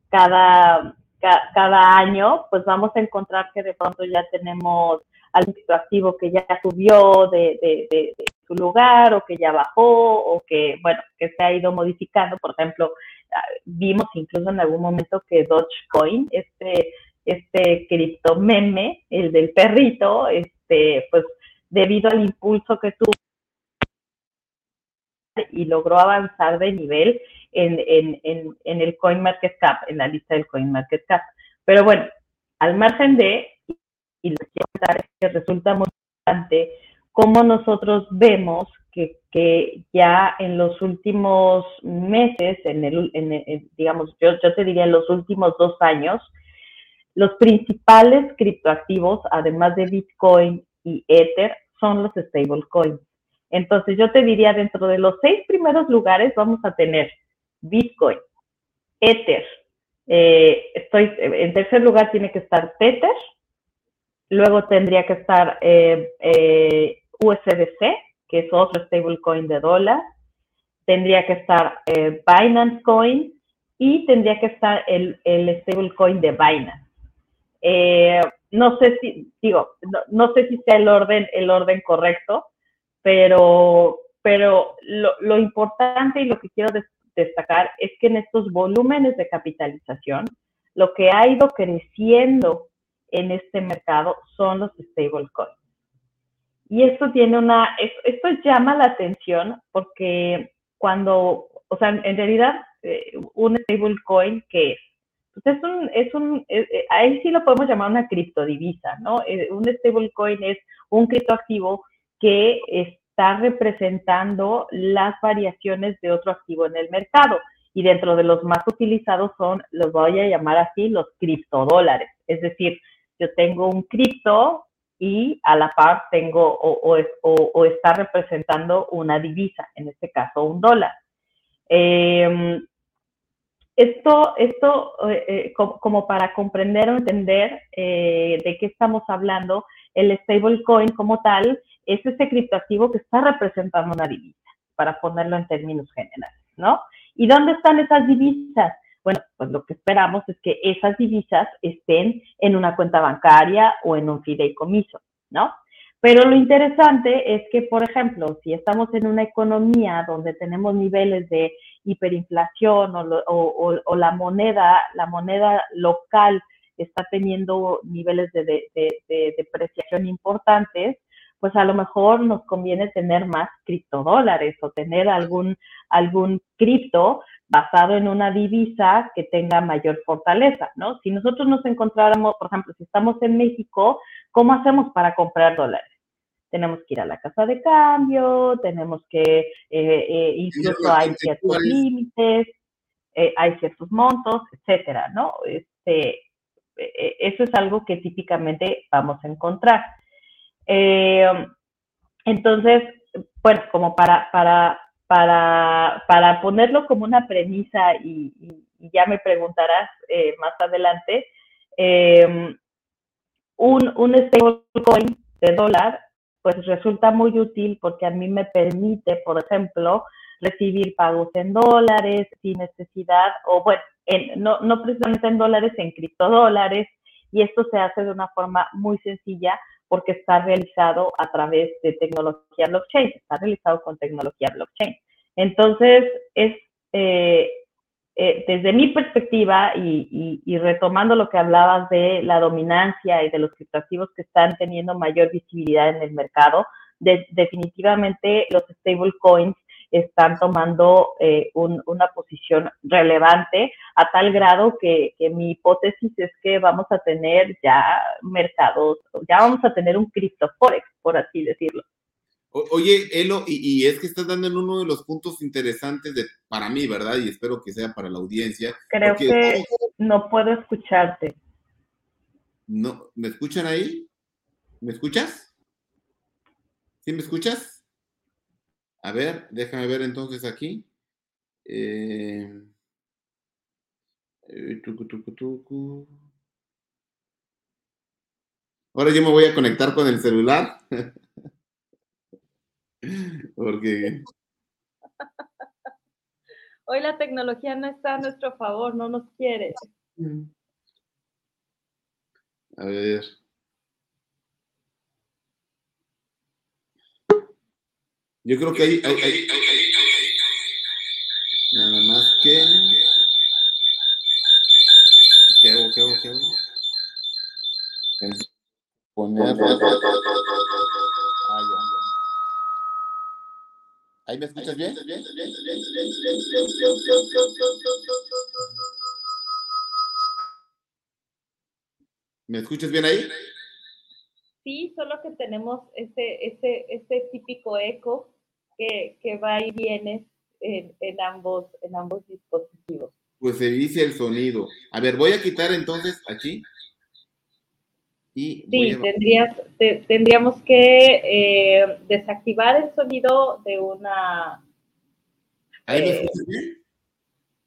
cada, cada año, pues vamos a encontrar que de pronto ya tenemos algún activo que ya subió de, de, su lugar o que ya bajó o que, bueno, que se ha ido modificando. Por ejemplo, ah, vimos incluso en algún momento que Dogecoin, este, este cripto meme, el del perrito, este, pues debido al impulso que tuvo y logró avanzar de nivel en, en, en, en el CoinMarketCap, en la lista del CoinMarketCap. Pero bueno, al margen de, y lo que quiero contar es que resulta muy importante cómo nosotros vemos que, que, ya en los últimos meses, en el, en digamos, yo, yo te diría en los últimos dos años, los principales criptoactivos, además de Bitcoin y Ether, son los stablecoins. Entonces yo te diría, dentro de los seis primeros lugares vamos a tener Bitcoin, Ether, eh, estoy, en tercer lugar tiene que estar Tether, luego tendría que estar eh, eh, USDC, que es otro stablecoin de dólar, tendría que estar Binance Coin y tendría que estar el, el stablecoin de Binance. no sé si, digo, no, no sé si sea el orden, el orden correcto, pero, pero lo, lo importante y lo que quiero destacar es que en estos volúmenes de capitalización, lo que ha ido creciendo en este mercado son los stablecoins. Y esto tiene una, esto llama la atención porque cuando, o sea, en realidad, eh, un stablecoin, ¿qué es? Pues es un, es un, eh, eh, ahí sí lo podemos llamar una criptodivisa, ¿no? un stablecoin es un criptoactivo que está representando las variaciones de otro activo en el mercado. Y dentro de los más utilizados son, los voy a llamar así, los criptodólares. Es decir, yo tengo un cripto y a la par tengo o, o, está representando una divisa, en este caso un dólar. Em, esto, esto eh, eh, como, para comprender o entender eh, de qué estamos hablando, el stablecoin como tal es ese criptoactivo que está representando una divisa, para ponerlo en términos generales, ¿no? ¿Y dónde están esas divisas? Bueno, pues lo que esperamos es que esas divisas estén en una cuenta bancaria o en un fideicomiso, ¿no? Pero lo interesante es que, por ejemplo, si estamos en una economía donde tenemos niveles de hiperinflación o, la moneda, la moneda local está teniendo niveles de, depreciación importantes, pues a lo mejor nos conviene tener más criptodólares o tener algún, algún cripto basado en una divisa que tenga mayor fortaleza, ¿no? Si nosotros nos encontráramos, por ejemplo, si estamos en México, ¿cómo hacemos para comprar dólares? Tenemos que ir a la casa de cambio, tenemos que, eh, eh, incluso hay ciertos límites, eh, hay ciertos montos, etcétera, ¿no? Este, eso es algo que típicamente vamos a encontrar. Entonces, bueno, como para, para, para, para ponerlo como una premisa y, ya me preguntarás eh, más adelante, eh, un, un stablecoin de dólar pues resulta muy útil porque a mí me permite, por ejemplo, recibir pagos en dólares sin necesidad, o bueno, no, no precisamente en dólares, en criptodólares, y esto se hace de una forma muy sencilla porque está realizado a través de tecnología blockchain, está realizado con tecnología blockchain. Entonces, es eh, eh, desde mi perspectiva y, retomando lo que hablabas de la dominancia y de los criptoactivos que están teniendo mayor visibilidad en el mercado, definitivamente los stablecoins están tomando eh, una posición relevante a tal grado que, mi hipótesis es que vamos a tener ya mercados, ya vamos a tener un criptoforex, por así decirlo. oye, Elo, y, es que estás dando en uno de los puntos interesantes de, para mí, ¿verdad? Y espero que sea para la audiencia. Creo que no puedo escucharte. No, ¿Me escuchan ahí? ¿Me escuchas? ¿Sí me escuchas? A ver, déjame ver entonces aquí. Eh, eh, Ahora yo me voy a conectar con el celular. <laughs> Porque. Hoy la tecnología no está a nuestro favor, no nos quiere. A ver. Yo creo que hay, hay, nada más que ¿qué hago? ¿Qué hago? ¿Qué hago? Poner ah, ¿Ahí me escuchas bien? ¿Me escuchas bien ahí? Sí, solo que tenemos ese, ese, ese típico eco que, que va y viene en, en, ambos, en ambos dispositivos. Pues se dice el sonido. A ver, voy a quitar entonces aquí. Y sí, tendrías, tendríamos que eh, desactivar el sonido de una... ¿Ahí eh, bien?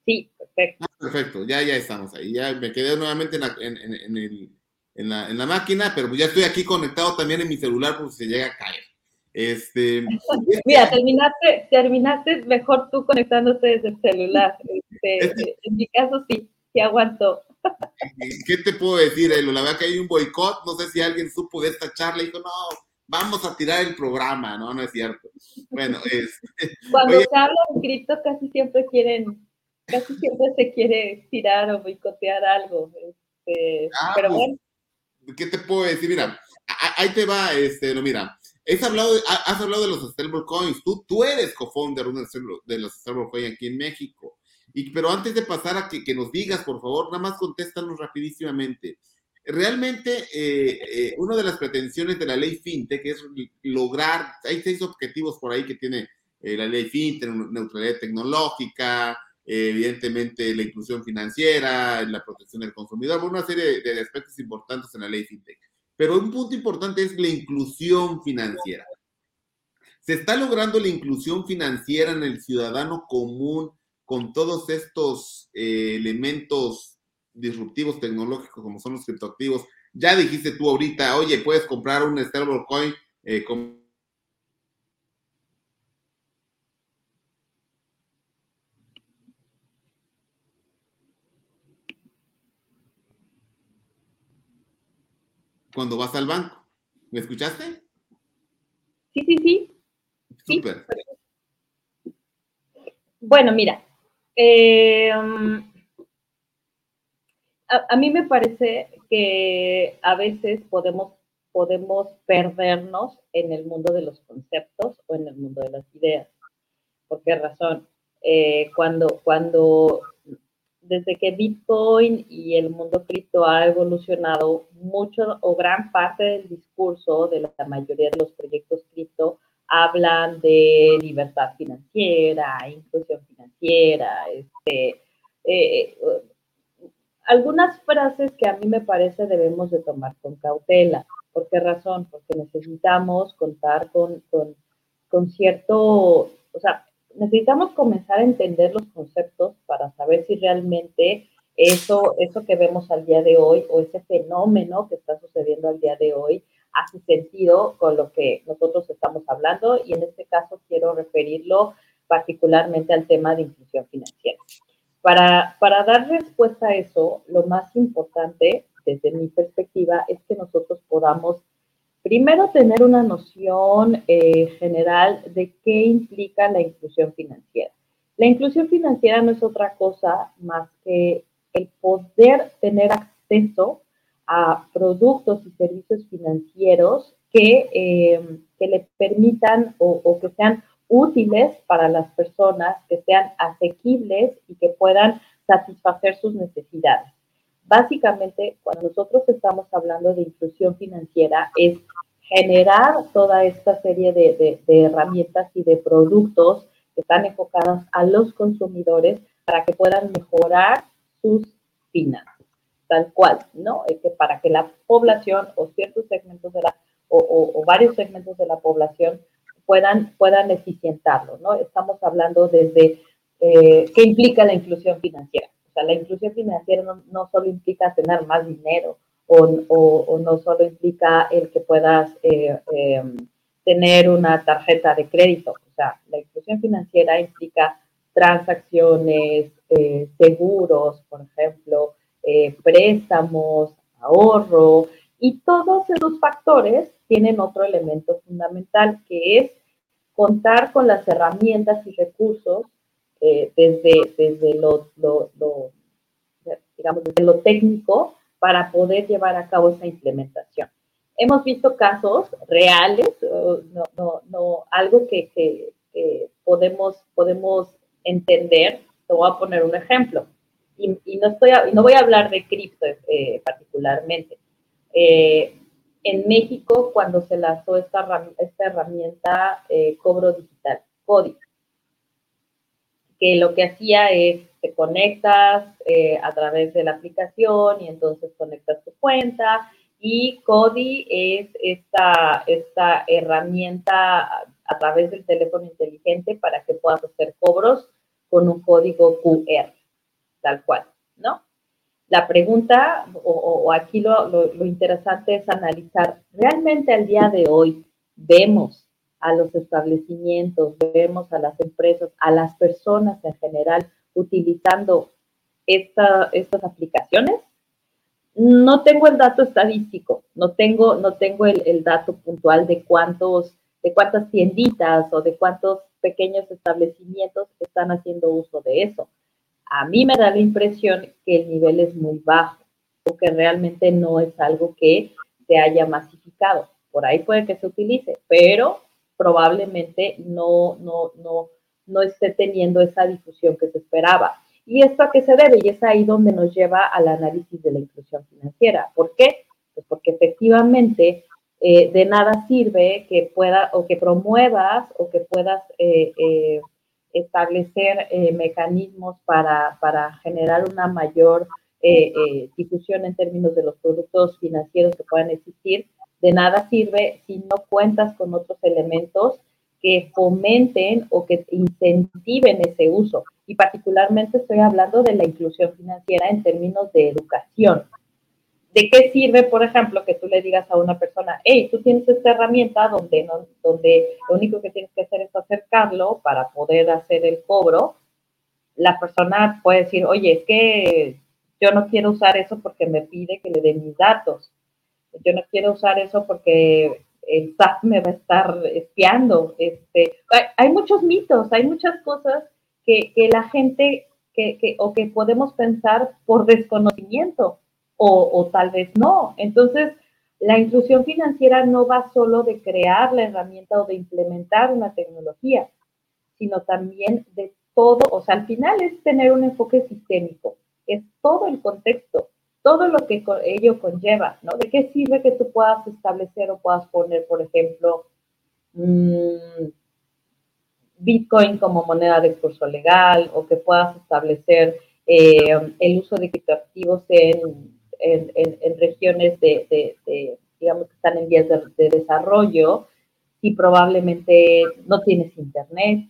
Sí, perfecto. Ah, perfecto, ya, ya estamos ahí. Ya me quedé nuevamente en, en, en el en la, en la máquina, pero ya estoy aquí conectado también en mi celular por si se llega a caer. Este, Mira, terminaste, terminaste mejor tú conectándote desde el celular. Este, este en mi caso sí, sí aguanto. ¿Qué te puedo decir, Elo? La verdad que hay un boicot, no sé si alguien supo de esta charla y dijo, no, vamos a tirar el programa, no, no es cierto. Bueno, es... <laughs> Cuando se habla de cripto casi siempre quieren, casi siempre se quiere tirar o boicotear algo. Este, ah, pero pues, bueno. ¿qué te puedo decir? Mira, ahí te va, este, no, mira, has hablado, de, has hablado de los stablecoins, tú, tú eres co-founder de los stablecoins aquí en México. Y, pero antes de pasar a que, que, nos digas, por favor, nada más contéstanos rapidísimamente. Realmente, eh, eh, una de las pretensiones de la ley FinTech es lograr, hay seis objetivos por ahí que tiene eh, la ley FinTech, neutralidad tecnológica, evidentemente la inclusión financiera, la protección del consumidor, una serie de, aspectos importantes en la ley FinTech. Pero un punto importante es la inclusión financiera. Se está logrando la inclusión financiera en el ciudadano común con todos estos eh, elementos disruptivos tecnológicos como son los criptoactivos. Ya dijiste tú ahorita, oye, puedes comprar un stablecoin eh, con cuando vas al banco. ¿Me escuchaste? Sí, sí, sí. Súper. Bueno, mira, eh, a, mí me parece que a veces podemos, podemos perdernos en el mundo de los conceptos o en el mundo de las ideas. ¿Por qué razón? Eh, cuando, cuando desde que Bitcoin y el mundo cripto ha evolucionado, mucho o gran parte del discurso de la mayoría de los proyectos cripto hablan de libertad financiera, inclusión financiera, este, eh, algunas frases que a mí me parece debemos de tomar con cautela. ¿Por qué razón? Porque necesitamos contar con, con, con cierto, o sea, necesitamos comenzar a entender los conceptos para saber si realmente eso, eso que vemos al día de hoy o ese fenómeno que está sucediendo al día de hoy hace sentido con lo que nosotros estamos hablando y en este caso quiero referirlo particularmente al tema de inclusión financiera. Para, para dar respuesta a eso, lo más importante desde mi perspectiva es que nosotros podamos primero tener una noción eh, general de qué implica la inclusión financiera. La inclusión financiera no es otra cosa más que el poder tener acceso a productos y servicios financieros que, eh, que le permitan o, que sean útiles para las personas, que sean asequibles y que puedan satisfacer sus necesidades. Básicamente, cuando nosotros estamos hablando de inclusión financiera, es generar toda esta serie de, herramientas y de productos que están enfocadas a los consumidores para que puedan mejorar sus finanzas tal cual, ¿no? que para que la población o ciertos segmentos de la, o, varios segmentos de la población puedan, puedan eficientarlo, ¿no? Estamos hablando desde eh, qué implica la inclusión financiera. O sea, la inclusión financiera no, solo implica tener más dinero o, no solo implica el que puedas eh, em, tener una tarjeta de crédito. O sea, la inclusión financiera implica transacciones, eh, seguros, por ejemplo, eh, préstamos, ahorro, y todos esos factores tienen otro elemento fundamental que es contar con las herramientas y recursos eh, desde, desde lo, digamos, desde lo técnico para poder llevar a cabo esa implementación. Hemos visto casos reales, no, no, algo que, que, podemos, podemos entender. Te voy a poner un ejemplo y, no, estoy no voy a hablar de cripto eh, particularmente. Eh, en México, cuando se lanzó esta, esta herramienta eh, cobro digital, CODI, que lo que hacía es te conectas a través de la aplicación y entonces conectas tu cuenta y CODI es esta, esta herramienta a través del teléfono inteligente para que puedas hacer cobros con un código QR tal cual, ¿no? La pregunta, o, aquí lo, lo, interesante es analizar, ¿realmente al día de hoy vemos a los establecimientos, vemos a las empresas, a las personas en general utilizando esta, estas aplicaciones? No tengo el dato estadístico, no tengo, no tengo el, el dato puntual de cuántos, de cuántas tienditas o de cuántos pequeños establecimientos están haciendo uso de eso a mí me da la impresión que el nivel es muy bajo o que realmente no es algo que se haya masificado. Por ahí puede que se utilice, pero probablemente no, no, no, no esté teniendo esa difusión que se esperaba. ¿Y esto a qué se debe? Y es ahí donde nos lleva al análisis de la inclusión financiera. ¿Por qué? Pues porque efectivamente eh, de nada sirve que pueda o que promuevas o que puedas eh, eh, establecer eh, mecanismos para, para, generar una mayor eh, difusión en términos de los productos financieros que puedan existir, de nada sirve si no cuentas con otros elementos que fomenten o que incentiven ese uso. Y particularmente estoy hablando de la inclusión financiera en términos de educación. ¿De qué sirve, por ejemplo, que tú le digas a una persona, hey, tú tienes esta herramienta donde, no, donde lo único que tienes que hacer es acercarlo para poder hacer el cobro? La persona puede decir, oye, es que yo no quiero usar eso porque me pide que le dé mis datos. Yo no quiero usar eso porque el <laughs> SAT me va a estar espiando. Este, hay, muchos mitos, hay muchas cosas que, que la gente que, que, o que podemos pensar por desconocimiento o, tal vez no. Entonces, la inclusión financiera no va solo de crear la herramienta o de implementar una tecnología, sino también de todo, o sea, al final es tener un enfoque sistémico, es todo el contexto, todo lo que ello conlleva, ¿no? ¿De qué sirve que tú puedas establecer o puedas poner, por ejemplo, mm, Bitcoin como moneda de curso legal o que puedas establecer eh, el uso de criptoactivos en en, regiones de, que están en vías de, desarrollo y probablemente no tienes internet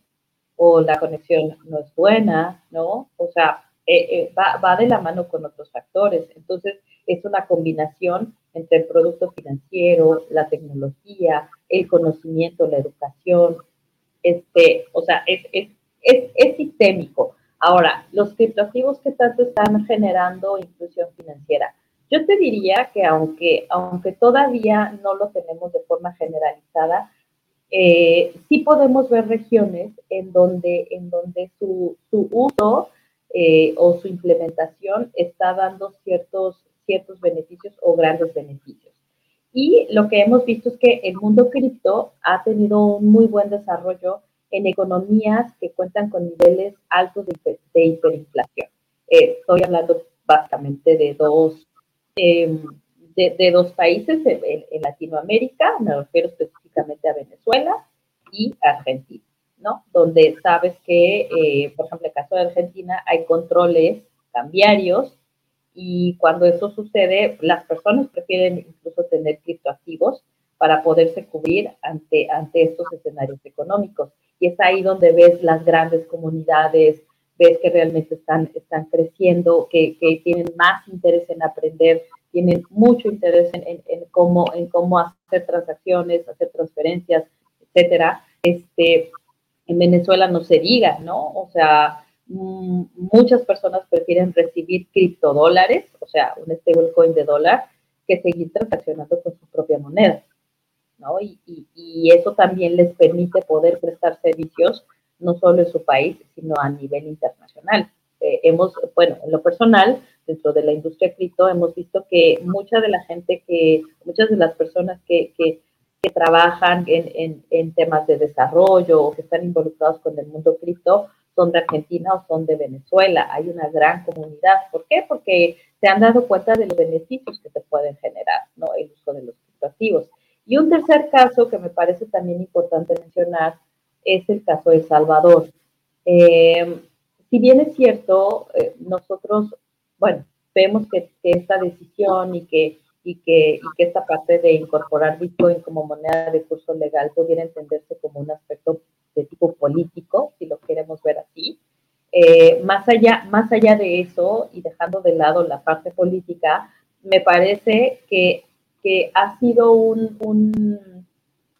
o la conexión no es buena, ¿no? O sea, eh, eh, va, va, de la mano con otros factores. Entonces, es una combinación entre el producto financiero, la tecnología, el conocimiento, la educación, este, o sea, es, es, es, es sistémico. Ahora, los criptoactivos que tanto están generando inclusión financiera. Yo te diría que aunque, aunque todavía no lo tenemos de forma generalizada, eh, sí podemos ver regiones en donde, en donde su, su uso eh, o su implementación está dando ciertos, ciertos beneficios o grandes beneficios. Y lo que hemos visto es que el mundo cripto ha tenido un muy buen desarrollo en economías que cuentan con niveles altos de, hiperinflación. Eh, estoy hablando básicamente de dos, em, de, dos países en, Latinoamérica, me refiero específicamente a Venezuela y Argentina, Donde sabes que, eh, por ejemplo, en el caso de Argentina hay controles cambiarios y cuando eso sucede, las personas prefieren incluso tener criptoactivos para poderse cubrir ante, ante estos escenarios económicos. Y es ahí donde ves las grandes comunidades, ves que realmente están, están creciendo, que, que tienen más interés en aprender, tienen mucho interés en, en, cómo, en cómo hacer transacciones, hacer transferencias, etcétera. Este, en Venezuela no se diga, ¿no? O sea, mm, muchas personas prefieren recibir criptodólares, o sea, un stablecoin de dólar, que seguir transaccionando con su propia moneda. ¿no? Y, eso también les permite poder prestar servicios no solo en su país, sino a nivel internacional. Eh, hemos, bueno, en lo personal, dentro de la industria cripto, hemos visto que mucha de la gente que, muchas de las personas que, que trabajan en, en, en, temas de desarrollo o que están involucrados con el mundo cripto son de Argentina o son de Venezuela. Hay una gran comunidad. ¿Por qué? Porque se han dado cuenta de los beneficios que se pueden generar, ¿no? El uso de los criptoactivos. Y un tercer caso que me parece también importante mencionar es el caso de Salvador. Eh, si bien es cierto, eh, nosotros, bueno, vemos que, esta decisión y que, y, que, y que esta parte de incorporar Bitcoin como moneda de curso legal pudiera entenderse como un aspecto de tipo político, si lo queremos ver así. Eh, más, allá, más allá de eso, y dejando de lado la parte política, me parece que que ha sido un,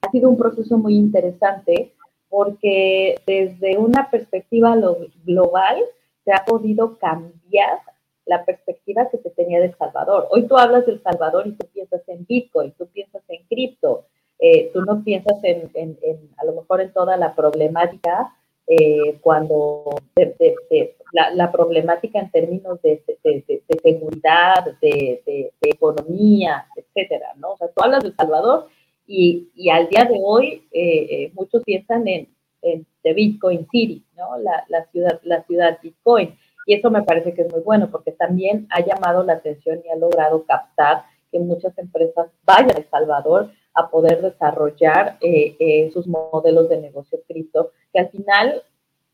ha sido un proceso muy interesante porque desde una perspectiva global se ha podido cambiar la perspectiva que se tenía de El Salvador. Hoy tú hablas de El Salvador y tú piensas en Bitcoin, tú piensas en cripto, eh, tú no piensas en, a lo mejor en toda la problemática eh, cuando la, problemática en términos de, seguridad, de, economía, etcétera, ¿no? O sea, tú hablas de Salvador y, y al día de hoy eh, eh, muchos piensan en, en Bitcoin City, ¿no? La, la, ciudad, la ciudad Bitcoin. Y eso me parece que es muy bueno porque también ha llamado la atención y ha logrado captar que muchas empresas vayan a El Salvador a poder desarrollar eh, sus modelos de negocio cripto, que al final,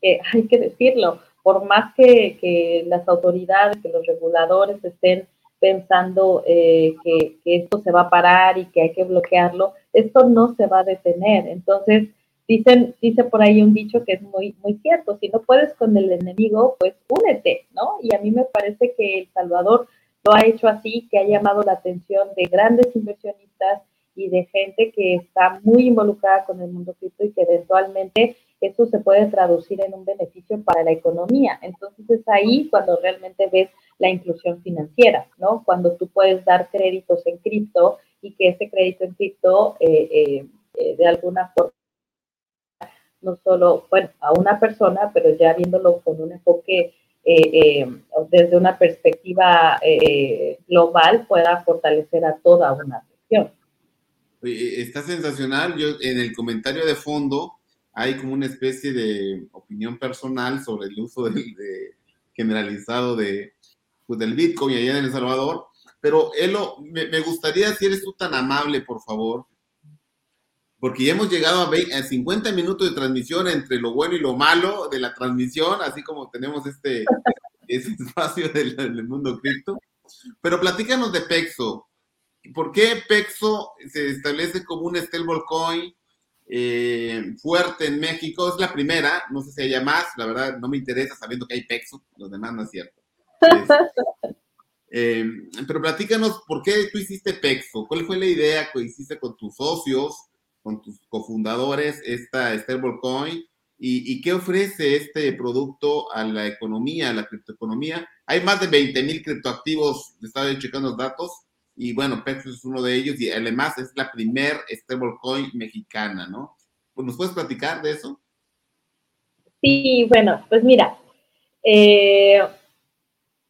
<laughs> hay que decirlo, por más que, que, las autoridades, que los reguladores estén pensando eh, que, esto se va a parar y que hay que bloquearlo, esto no se va a detener. Entonces, dicen, dice por ahí un dicho que es muy, muy cierto, si no puedes con el enemigo, pues únete, ¿no? Y a mí me parece que El Salvador lo ha hecho así, que ha llamado la atención de grandes inversionistas y de gente que está muy involucrada con el mundo cripto y que eventualmente eso se puede traducir en un beneficio para la economía. Entonces es ahí cuando realmente ves la inclusión financiera, ¿no? Cuando tú puedes dar créditos en cripto y que ese crédito en cripto eh, eh, eh, de alguna forma no solo, bueno, a una persona, pero ya viéndolo con un enfoque desde una perspectiva global pueda fortalecer a toda una región. Está sensacional. Yo en el comentario de fondo hay como una especie de opinión personal sobre el uso del, generalizado de, pues, del Bitcoin allá en El Salvador. Pero Elo, me, me, gustaría, si eres tú tan amable, por favor, porque ya hemos llegado a, 50 minutos de transmisión entre lo bueno y lo malo de la transmisión, así como tenemos este, <laughs> este espacio del, del, mundo cripto. Pero platícanos de Pexo. ¿Por qué Pexo se establece como un stablecoin? Eh, fuerte en México. Es la primera, no sé si haya más, la verdad no me interesa sabiendo que hay Pexo, los demás no es cierto. <laughs> Eh, pero platícanos, ¿por qué tú hiciste Pexo? ¿Cuál fue la idea que hiciste con tus socios, con tus cofundadores, esta stablecoin? ¿Y, ¿Y qué ofrece este producto a la economía, a la criptoeconomía? Hay más de 20 mil criptoactivos, estaba checando los datos, y bueno, Pexo es uno de ellos, y además es la primer stablecoin mexicana, ¿no? Pues, ¿Nos puedes platicar de eso? Sí, bueno, pues mira, eh,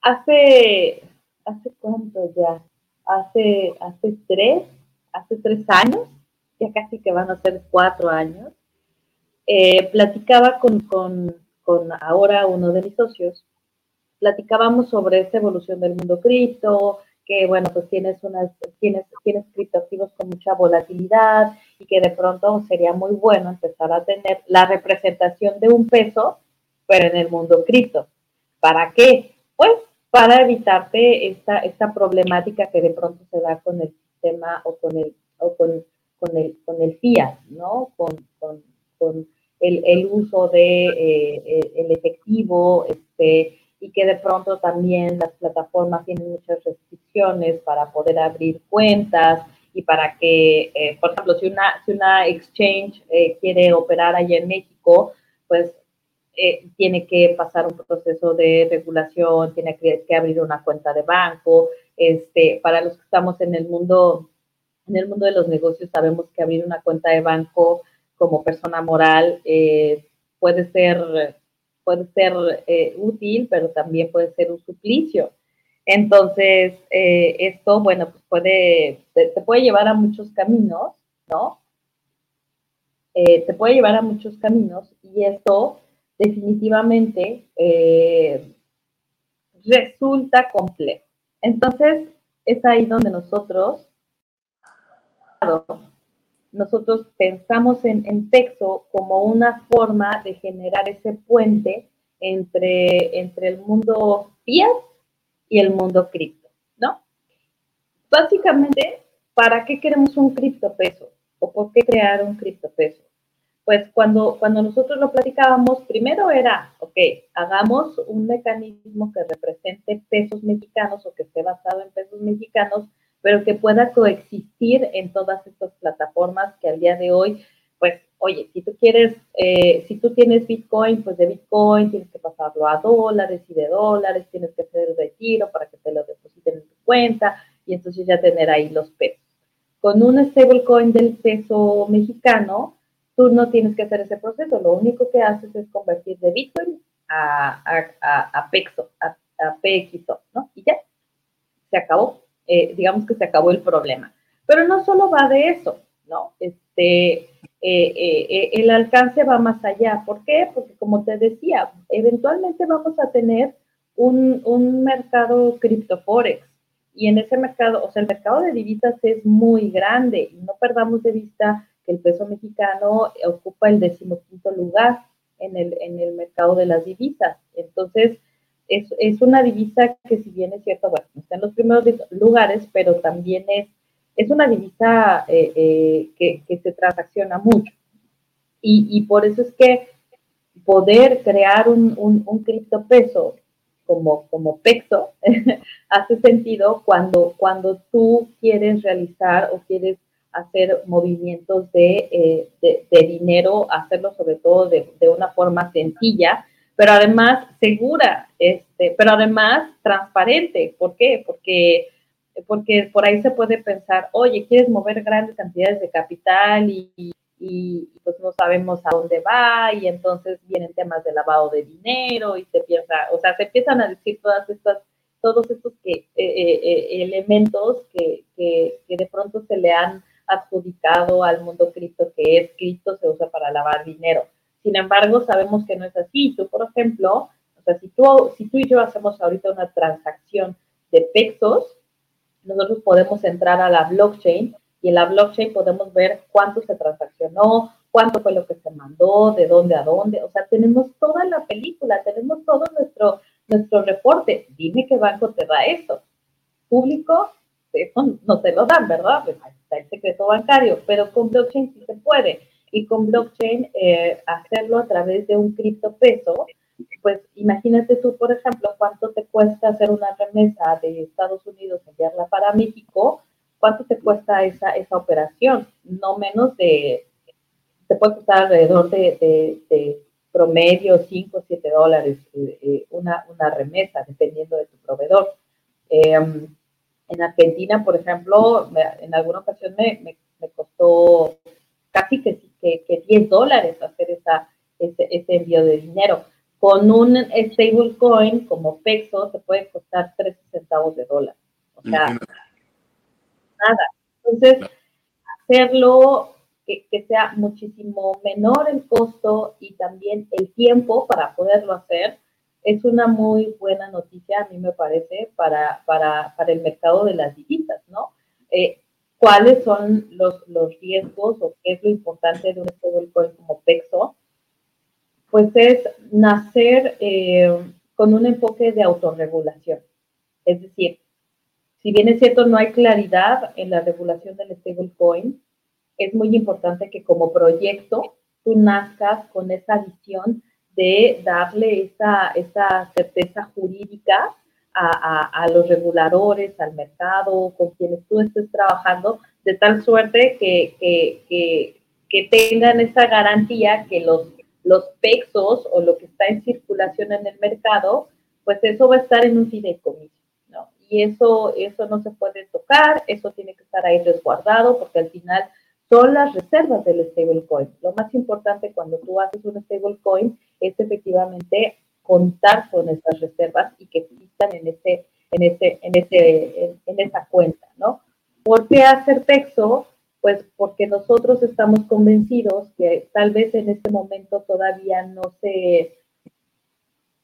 hace ¿hace cuánto ya? Hace, hace tres, hace tres años, ya casi que van a ser cuatro años, eh, platicaba con, con, con, ahora uno de mis socios, platicábamos sobre esta evolución del mundo cripto, que bueno, pues tienes unas, tienes, tienes criptoactivos con mucha volatilidad y que de pronto sería muy bueno empezar a tener la representación de un peso, pero en el mundo cripto. ¿Para qué? Pues para evitarte esta, esta problemática que de pronto se da con el sistema o con el, o con, con el, con el fiat, ¿no? Con, con, con el, el, uso de eh, el efectivo, este, y que de pronto también las plataformas tienen muchas restricciones para poder abrir cuentas y para que, eh, por ejemplo, si una, si una exchange eh, quiere operar allá en México, pues eh, tiene que pasar un proceso de regulación, tiene que, abrir una cuenta de banco. Este, para los que estamos en el mundo, en el mundo de los negocios, sabemos que abrir una cuenta de banco como persona moral eh, puede ser, puede ser eh, útil, pero también puede ser un suplicio. Entonces, esto, bueno, pues puede, te, puede llevar a muchos caminos, ¿no? te puede llevar a muchos caminos y esto definitivamente eh, resulta complejo. Entonces, es ahí donde nosotros, nosotros pensamos en, en Texo como una forma de generar ese puente entre, entre el mundo fiat y el mundo cripto, ¿no? Básicamente, ¿para qué queremos un criptopeso? ¿O por qué crear un criptopeso? pues cuando, cuando nosotros lo platicábamos, primero era, ok, hagamos un mecanismo que represente pesos mexicanos o que esté basado en pesos mexicanos, pero que pueda coexistir en todas estas plataformas que al día de hoy, pues, oye, si tú quieres, eh, si tú tienes Bitcoin, pues de Bitcoin tienes que pasarlo a dólares y de dólares, tienes que hacer el retiro para que te lo depositen en tu cuenta y entonces ya tener ahí los pesos. Con un stablecoin del peso mexicano, tú no tienes que hacer ese proceso, lo único que haces es convertir de Bitcoin a, a, a, PEXO, a, PXO, ¿no? Y ya, se acabó, eh, digamos que se acabó el problema. Pero no solo va de eso, ¿no? Este, eh, eh, el alcance va más allá. ¿Por qué? Porque como te decía, eventualmente vamos a tener un, un mercado criptoforex. Y en ese mercado, o sea, el mercado de divisas es muy grande y no perdamos de vista que el peso mexicano ocupa el decimoquinto lugar en el, en el mercado de las divisas. Entonces, es, es, una divisa que si bien es cierto, está en los primeros lugares, pero también es, es una divisa eh, eh, que, que, se transacciona mucho. Y, y, por eso es que poder crear un, un, un criptopeso como, como PEXO <laughs> hace sentido cuando, cuando tú quieres realizar o quieres hacer movimientos eh, de, de, dinero, hacerlo sobre todo de, de, una forma sencilla, pero además segura, este, pero además transparente. ¿Por qué? Porque, porque por ahí se puede pensar, oye, quieres mover grandes cantidades de capital y, y, pues no sabemos a dónde va y entonces vienen temas de lavado de dinero y se empieza, o sea, se empiezan a decir todas estas todos estos que, eh, eh, elementos que, que, que de pronto se le han adjudicado al mundo cripto, que es cripto se usa para lavar dinero. Sin embargo, sabemos que no es así. Tú, por ejemplo, o sea, si tú, si tú y yo hacemos ahorita una transacción de pesos, nosotros podemos entrar a la blockchain y en la blockchain podemos ver cuánto se transaccionó, cuánto fue lo que se mandó, de dónde a dónde. O sea, tenemos toda la película, tenemos todo nuestro, nuestro reporte. Dime qué banco te da eso. Público, eso no te lo dan, ¿verdad? Pues está el secreto bancario, pero con blockchain sí se puede. Y con blockchain eh, hacerlo a través de un criptopeso pues imagínate tú, por ejemplo, cuánto te cuesta hacer una remesa de Estados Unidos, enviarla para México, cuánto te cuesta esa, esa operación, no menos de, te puede costar alrededor de, promedio 5 o 7 dólares eh, eh, una, una remesa, dependiendo de tu proveedor. Em, en Argentina, por ejemplo, en alguna ocasión me, me, costó casi que, que, 10 dólares hacer esa, ese, ese envío de dinero. Con un stablecoin como peso te puede costar 13 centavos de dólar. O sea, nada. Entonces, hacerlo que, que, sea muchísimo menor el costo y también el tiempo para poderlo hacer, es una muy buena noticia, a mí me parece, para, para, para el mercado de las divisas, ¿no? Eh, ¿Cuáles son los, los, riesgos o qué es lo importante de un stablecoin como Pexo? Pues es nacer eh, con un enfoque de autorregulación. Es decir, si bien es cierto, no hay claridad en la regulación del stablecoin, es muy importante que como proyecto tú nazcas con esa visión de darle esa, esa certeza jurídica a, a, los reguladores, al mercado, con quienes tú estés trabajando, de tal suerte que, que, que, que tengan esa garantía que los, los pesos o lo que está en circulación en el mercado, pues eso va a estar en un fideicomiso, ¿no? Y eso, eso no se puede tocar, eso tiene que estar ahí resguardado, porque al final son las reservas del stablecoin. Lo más importante cuando tú haces un stablecoin es efectivamente contar con esas reservas y que existan en ese, en ese, en ese, en, esa cuenta, ¿no? ¿Por qué hacer texto? Pues porque nosotros estamos convencidos que tal vez en este momento todavía no se,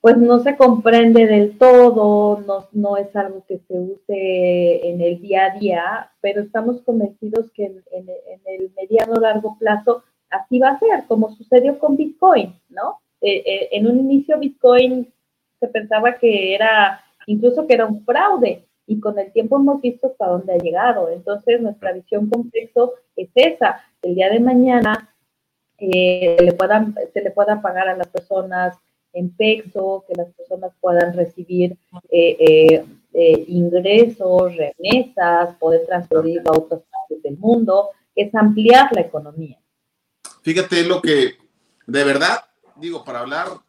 pues no se comprende del todo, no, no, es algo que se use en el día a día, pero estamos convencidos que en, en, el mediano largo plazo así va a ser, como sucedió con Bitcoin, ¿no? Eh, eh, en un inicio Bitcoin se pensaba que era, incluso que era un fraude, y con el tiempo hemos visto hasta dónde ha llegado. Entonces, nuestra visión complejo es esa, el día de mañana eh, le puedan, se le pueda pagar a las personas en peso, que las personas puedan recibir eh, eh, eh, ingresos, remesas, poder transferir a otras partes del mundo, es ampliar la economía. Fíjate lo que, de verdad, digo, para hablar,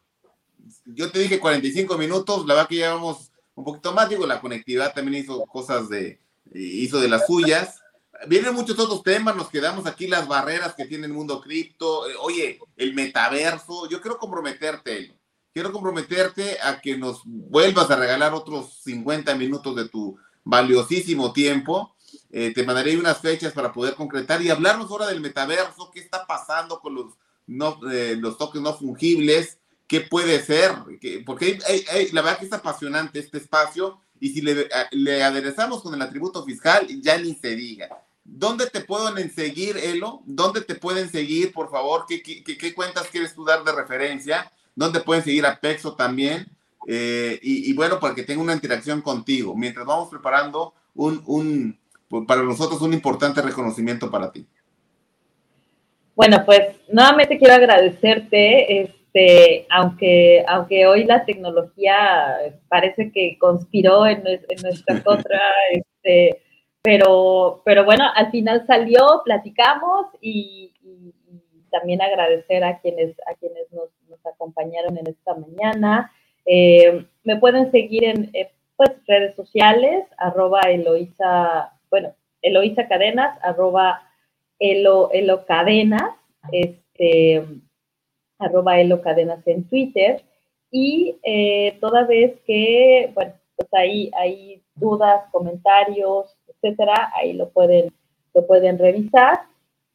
yo te dije 45 minutos, la verdad que llevamos un poquito más, digo, la conectividad también hizo cosas de, hizo de las suyas. Vienen muchos otros temas, nos quedamos aquí las barreras que tiene el mundo cripto, oye, el metaverso, yo quiero comprometerte, quiero comprometerte a que nos vuelvas a regalar otros 50 minutos de tu valiosísimo tiempo. Eh, te mandaré unas fechas para poder concretar y hablarnos ahora del metaverso, qué está pasando con los, no, eh, los toques no fungibles, qué puede ser, porque la verdad que es apasionante este espacio y si le, le, aderezamos con el atributo fiscal, ya ni se diga. ¿Dónde te pueden seguir, Elo? ¿Dónde te pueden seguir, por favor? ¿Qué, qué, cuentas quieres tú dar de referencia? donde pueden seguir a Pexo también. Eh, y, bueno, para que tenga una interacción contigo, mientras vamos preparando un, un, para nosotros un importante reconocimiento para ti. Bueno, pues nuevamente quiero agradecerte, este, aunque, aunque hoy la tecnología parece que conspiró en, nuestra <laughs> contra, este, pero, pero bueno, al final salió, platicamos y, también agradecer a quienes, a quienes nos, acompañaron en esta mañana. Eh, me pueden seguir en eh, pues, redes sociales, arroba Eloisa, bueno, Eloisa Cadenas, arroba Elo, Elo Cadenas, este, arroba Elo Cadenas en Twitter. Y eh, toda vez que, bueno, pues ahí hay dudas, comentarios, etcétera, ahí lo pueden, lo pueden revisar.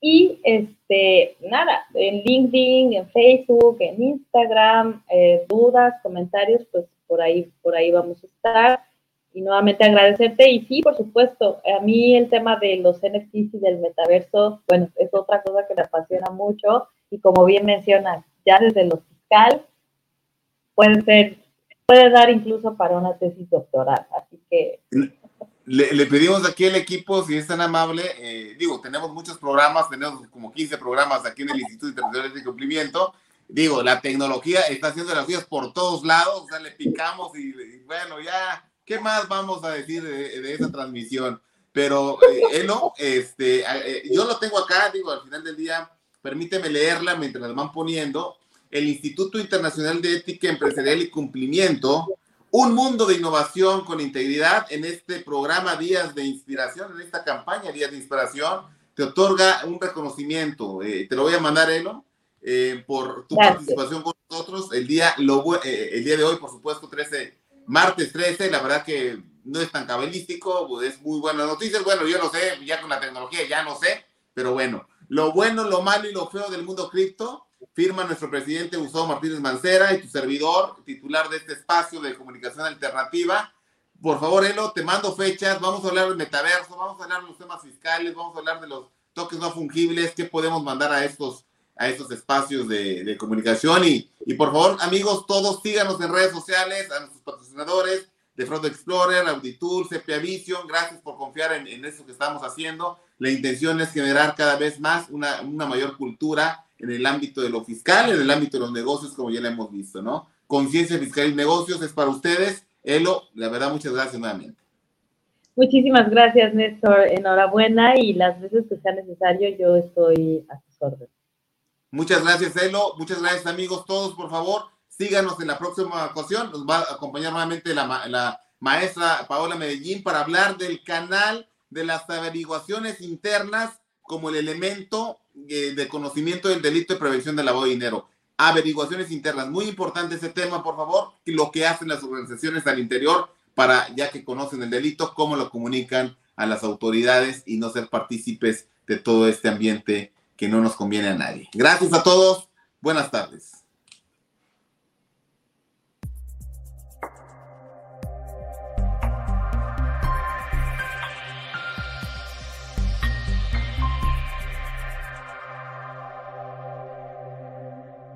Y este, nada, en LinkedIn, en Facebook, en Instagram, eh, dudas, comentarios, pues por ahí, por ahí vamos a estar. Y nuevamente agradecerte. Y sí, por supuesto, a mí el tema de los NFTs y del metaverso, bueno, es otra cosa que me apasiona mucho. Y como bien mencionas, ya desde lo fiscal, puede ser, puede dar incluso para una tesis doctoral. Así que le, pedimos aquí al equipo, si es tan amable, eh, digo, tenemos muchos programas, tenemos como 15 programas aquí en el Instituto Internacional de Cumplimiento. digo, la tecnología está haciendo las cosas por todos lados, o sea, le picamos y, bueno, ya, ¿qué más vamos a decir de, esa transmisión? Pero, eh, Elo, este, eh, yo lo tengo acá, digo, al final del día, permíteme leerla mientras la van poniendo. El Instituto Internacional de Ética Empresarial y Cumplimiento, un mundo de innovación con integridad en este programa Días de Inspiración, en esta campaña Días de Inspiración, te otorga un reconocimiento. Eh, te lo voy a mandar, Elo, eh, por tu participación con nosotros. El día, lo, eh, el día de hoy, por supuesto, 13, martes 13, la verdad que no es tan cabalístico, es muy buena noticia. Bueno, yo no sé, ya con la tecnología ya no sé, pero bueno, lo bueno, lo malo y lo feo del mundo cripto, firma nuestro presidente Gustavo Martínez Mancera y tu servidor, titular de este espacio de comunicación alternativa. Por favor, Elo, te mando fechas, vamos a hablar del metaverso, vamos a hablar de los temas fiscales, vamos a hablar de los toques no fungibles, qué podemos mandar a estos, a estos espacios de, comunicación. Y, y, por favor, amigos, todos síganos en redes sociales, a nuestros patrocinadores de Fraud Explorer, Auditool, CPA Vision, gracias por confiar en, en eso que estamos haciendo. La intención es generar cada vez más una, una mayor cultura en el ámbito de lo fiscal, en el ámbito de los negocios, como ya lo hemos visto, ¿no? Conciencia fiscal y negocios es para ustedes. Elo, la verdad, muchas gracias nuevamente. Muchísimas gracias, Néstor. Enhorabuena y las veces que sea necesario, yo estoy a sus órdenes. Muchas gracias, Elo. Muchas gracias, amigos. Todos, por favor, síganos en la próxima ocasión. Nos va a acompañar nuevamente la, la maestra Paola Medellín para hablar del canal de las averiguaciones internas como el elemento eh, de conocimiento del delito de prevención del lavado de dinero. Averiguaciones internas, muy importante ese tema, por favor, lo que hacen las organizaciones al interior para, ya que conocen el delito, cómo lo comunican a las autoridades y no ser partícipes de todo este ambiente que no nos conviene a nadie. Gracias a todos, buenas tardes.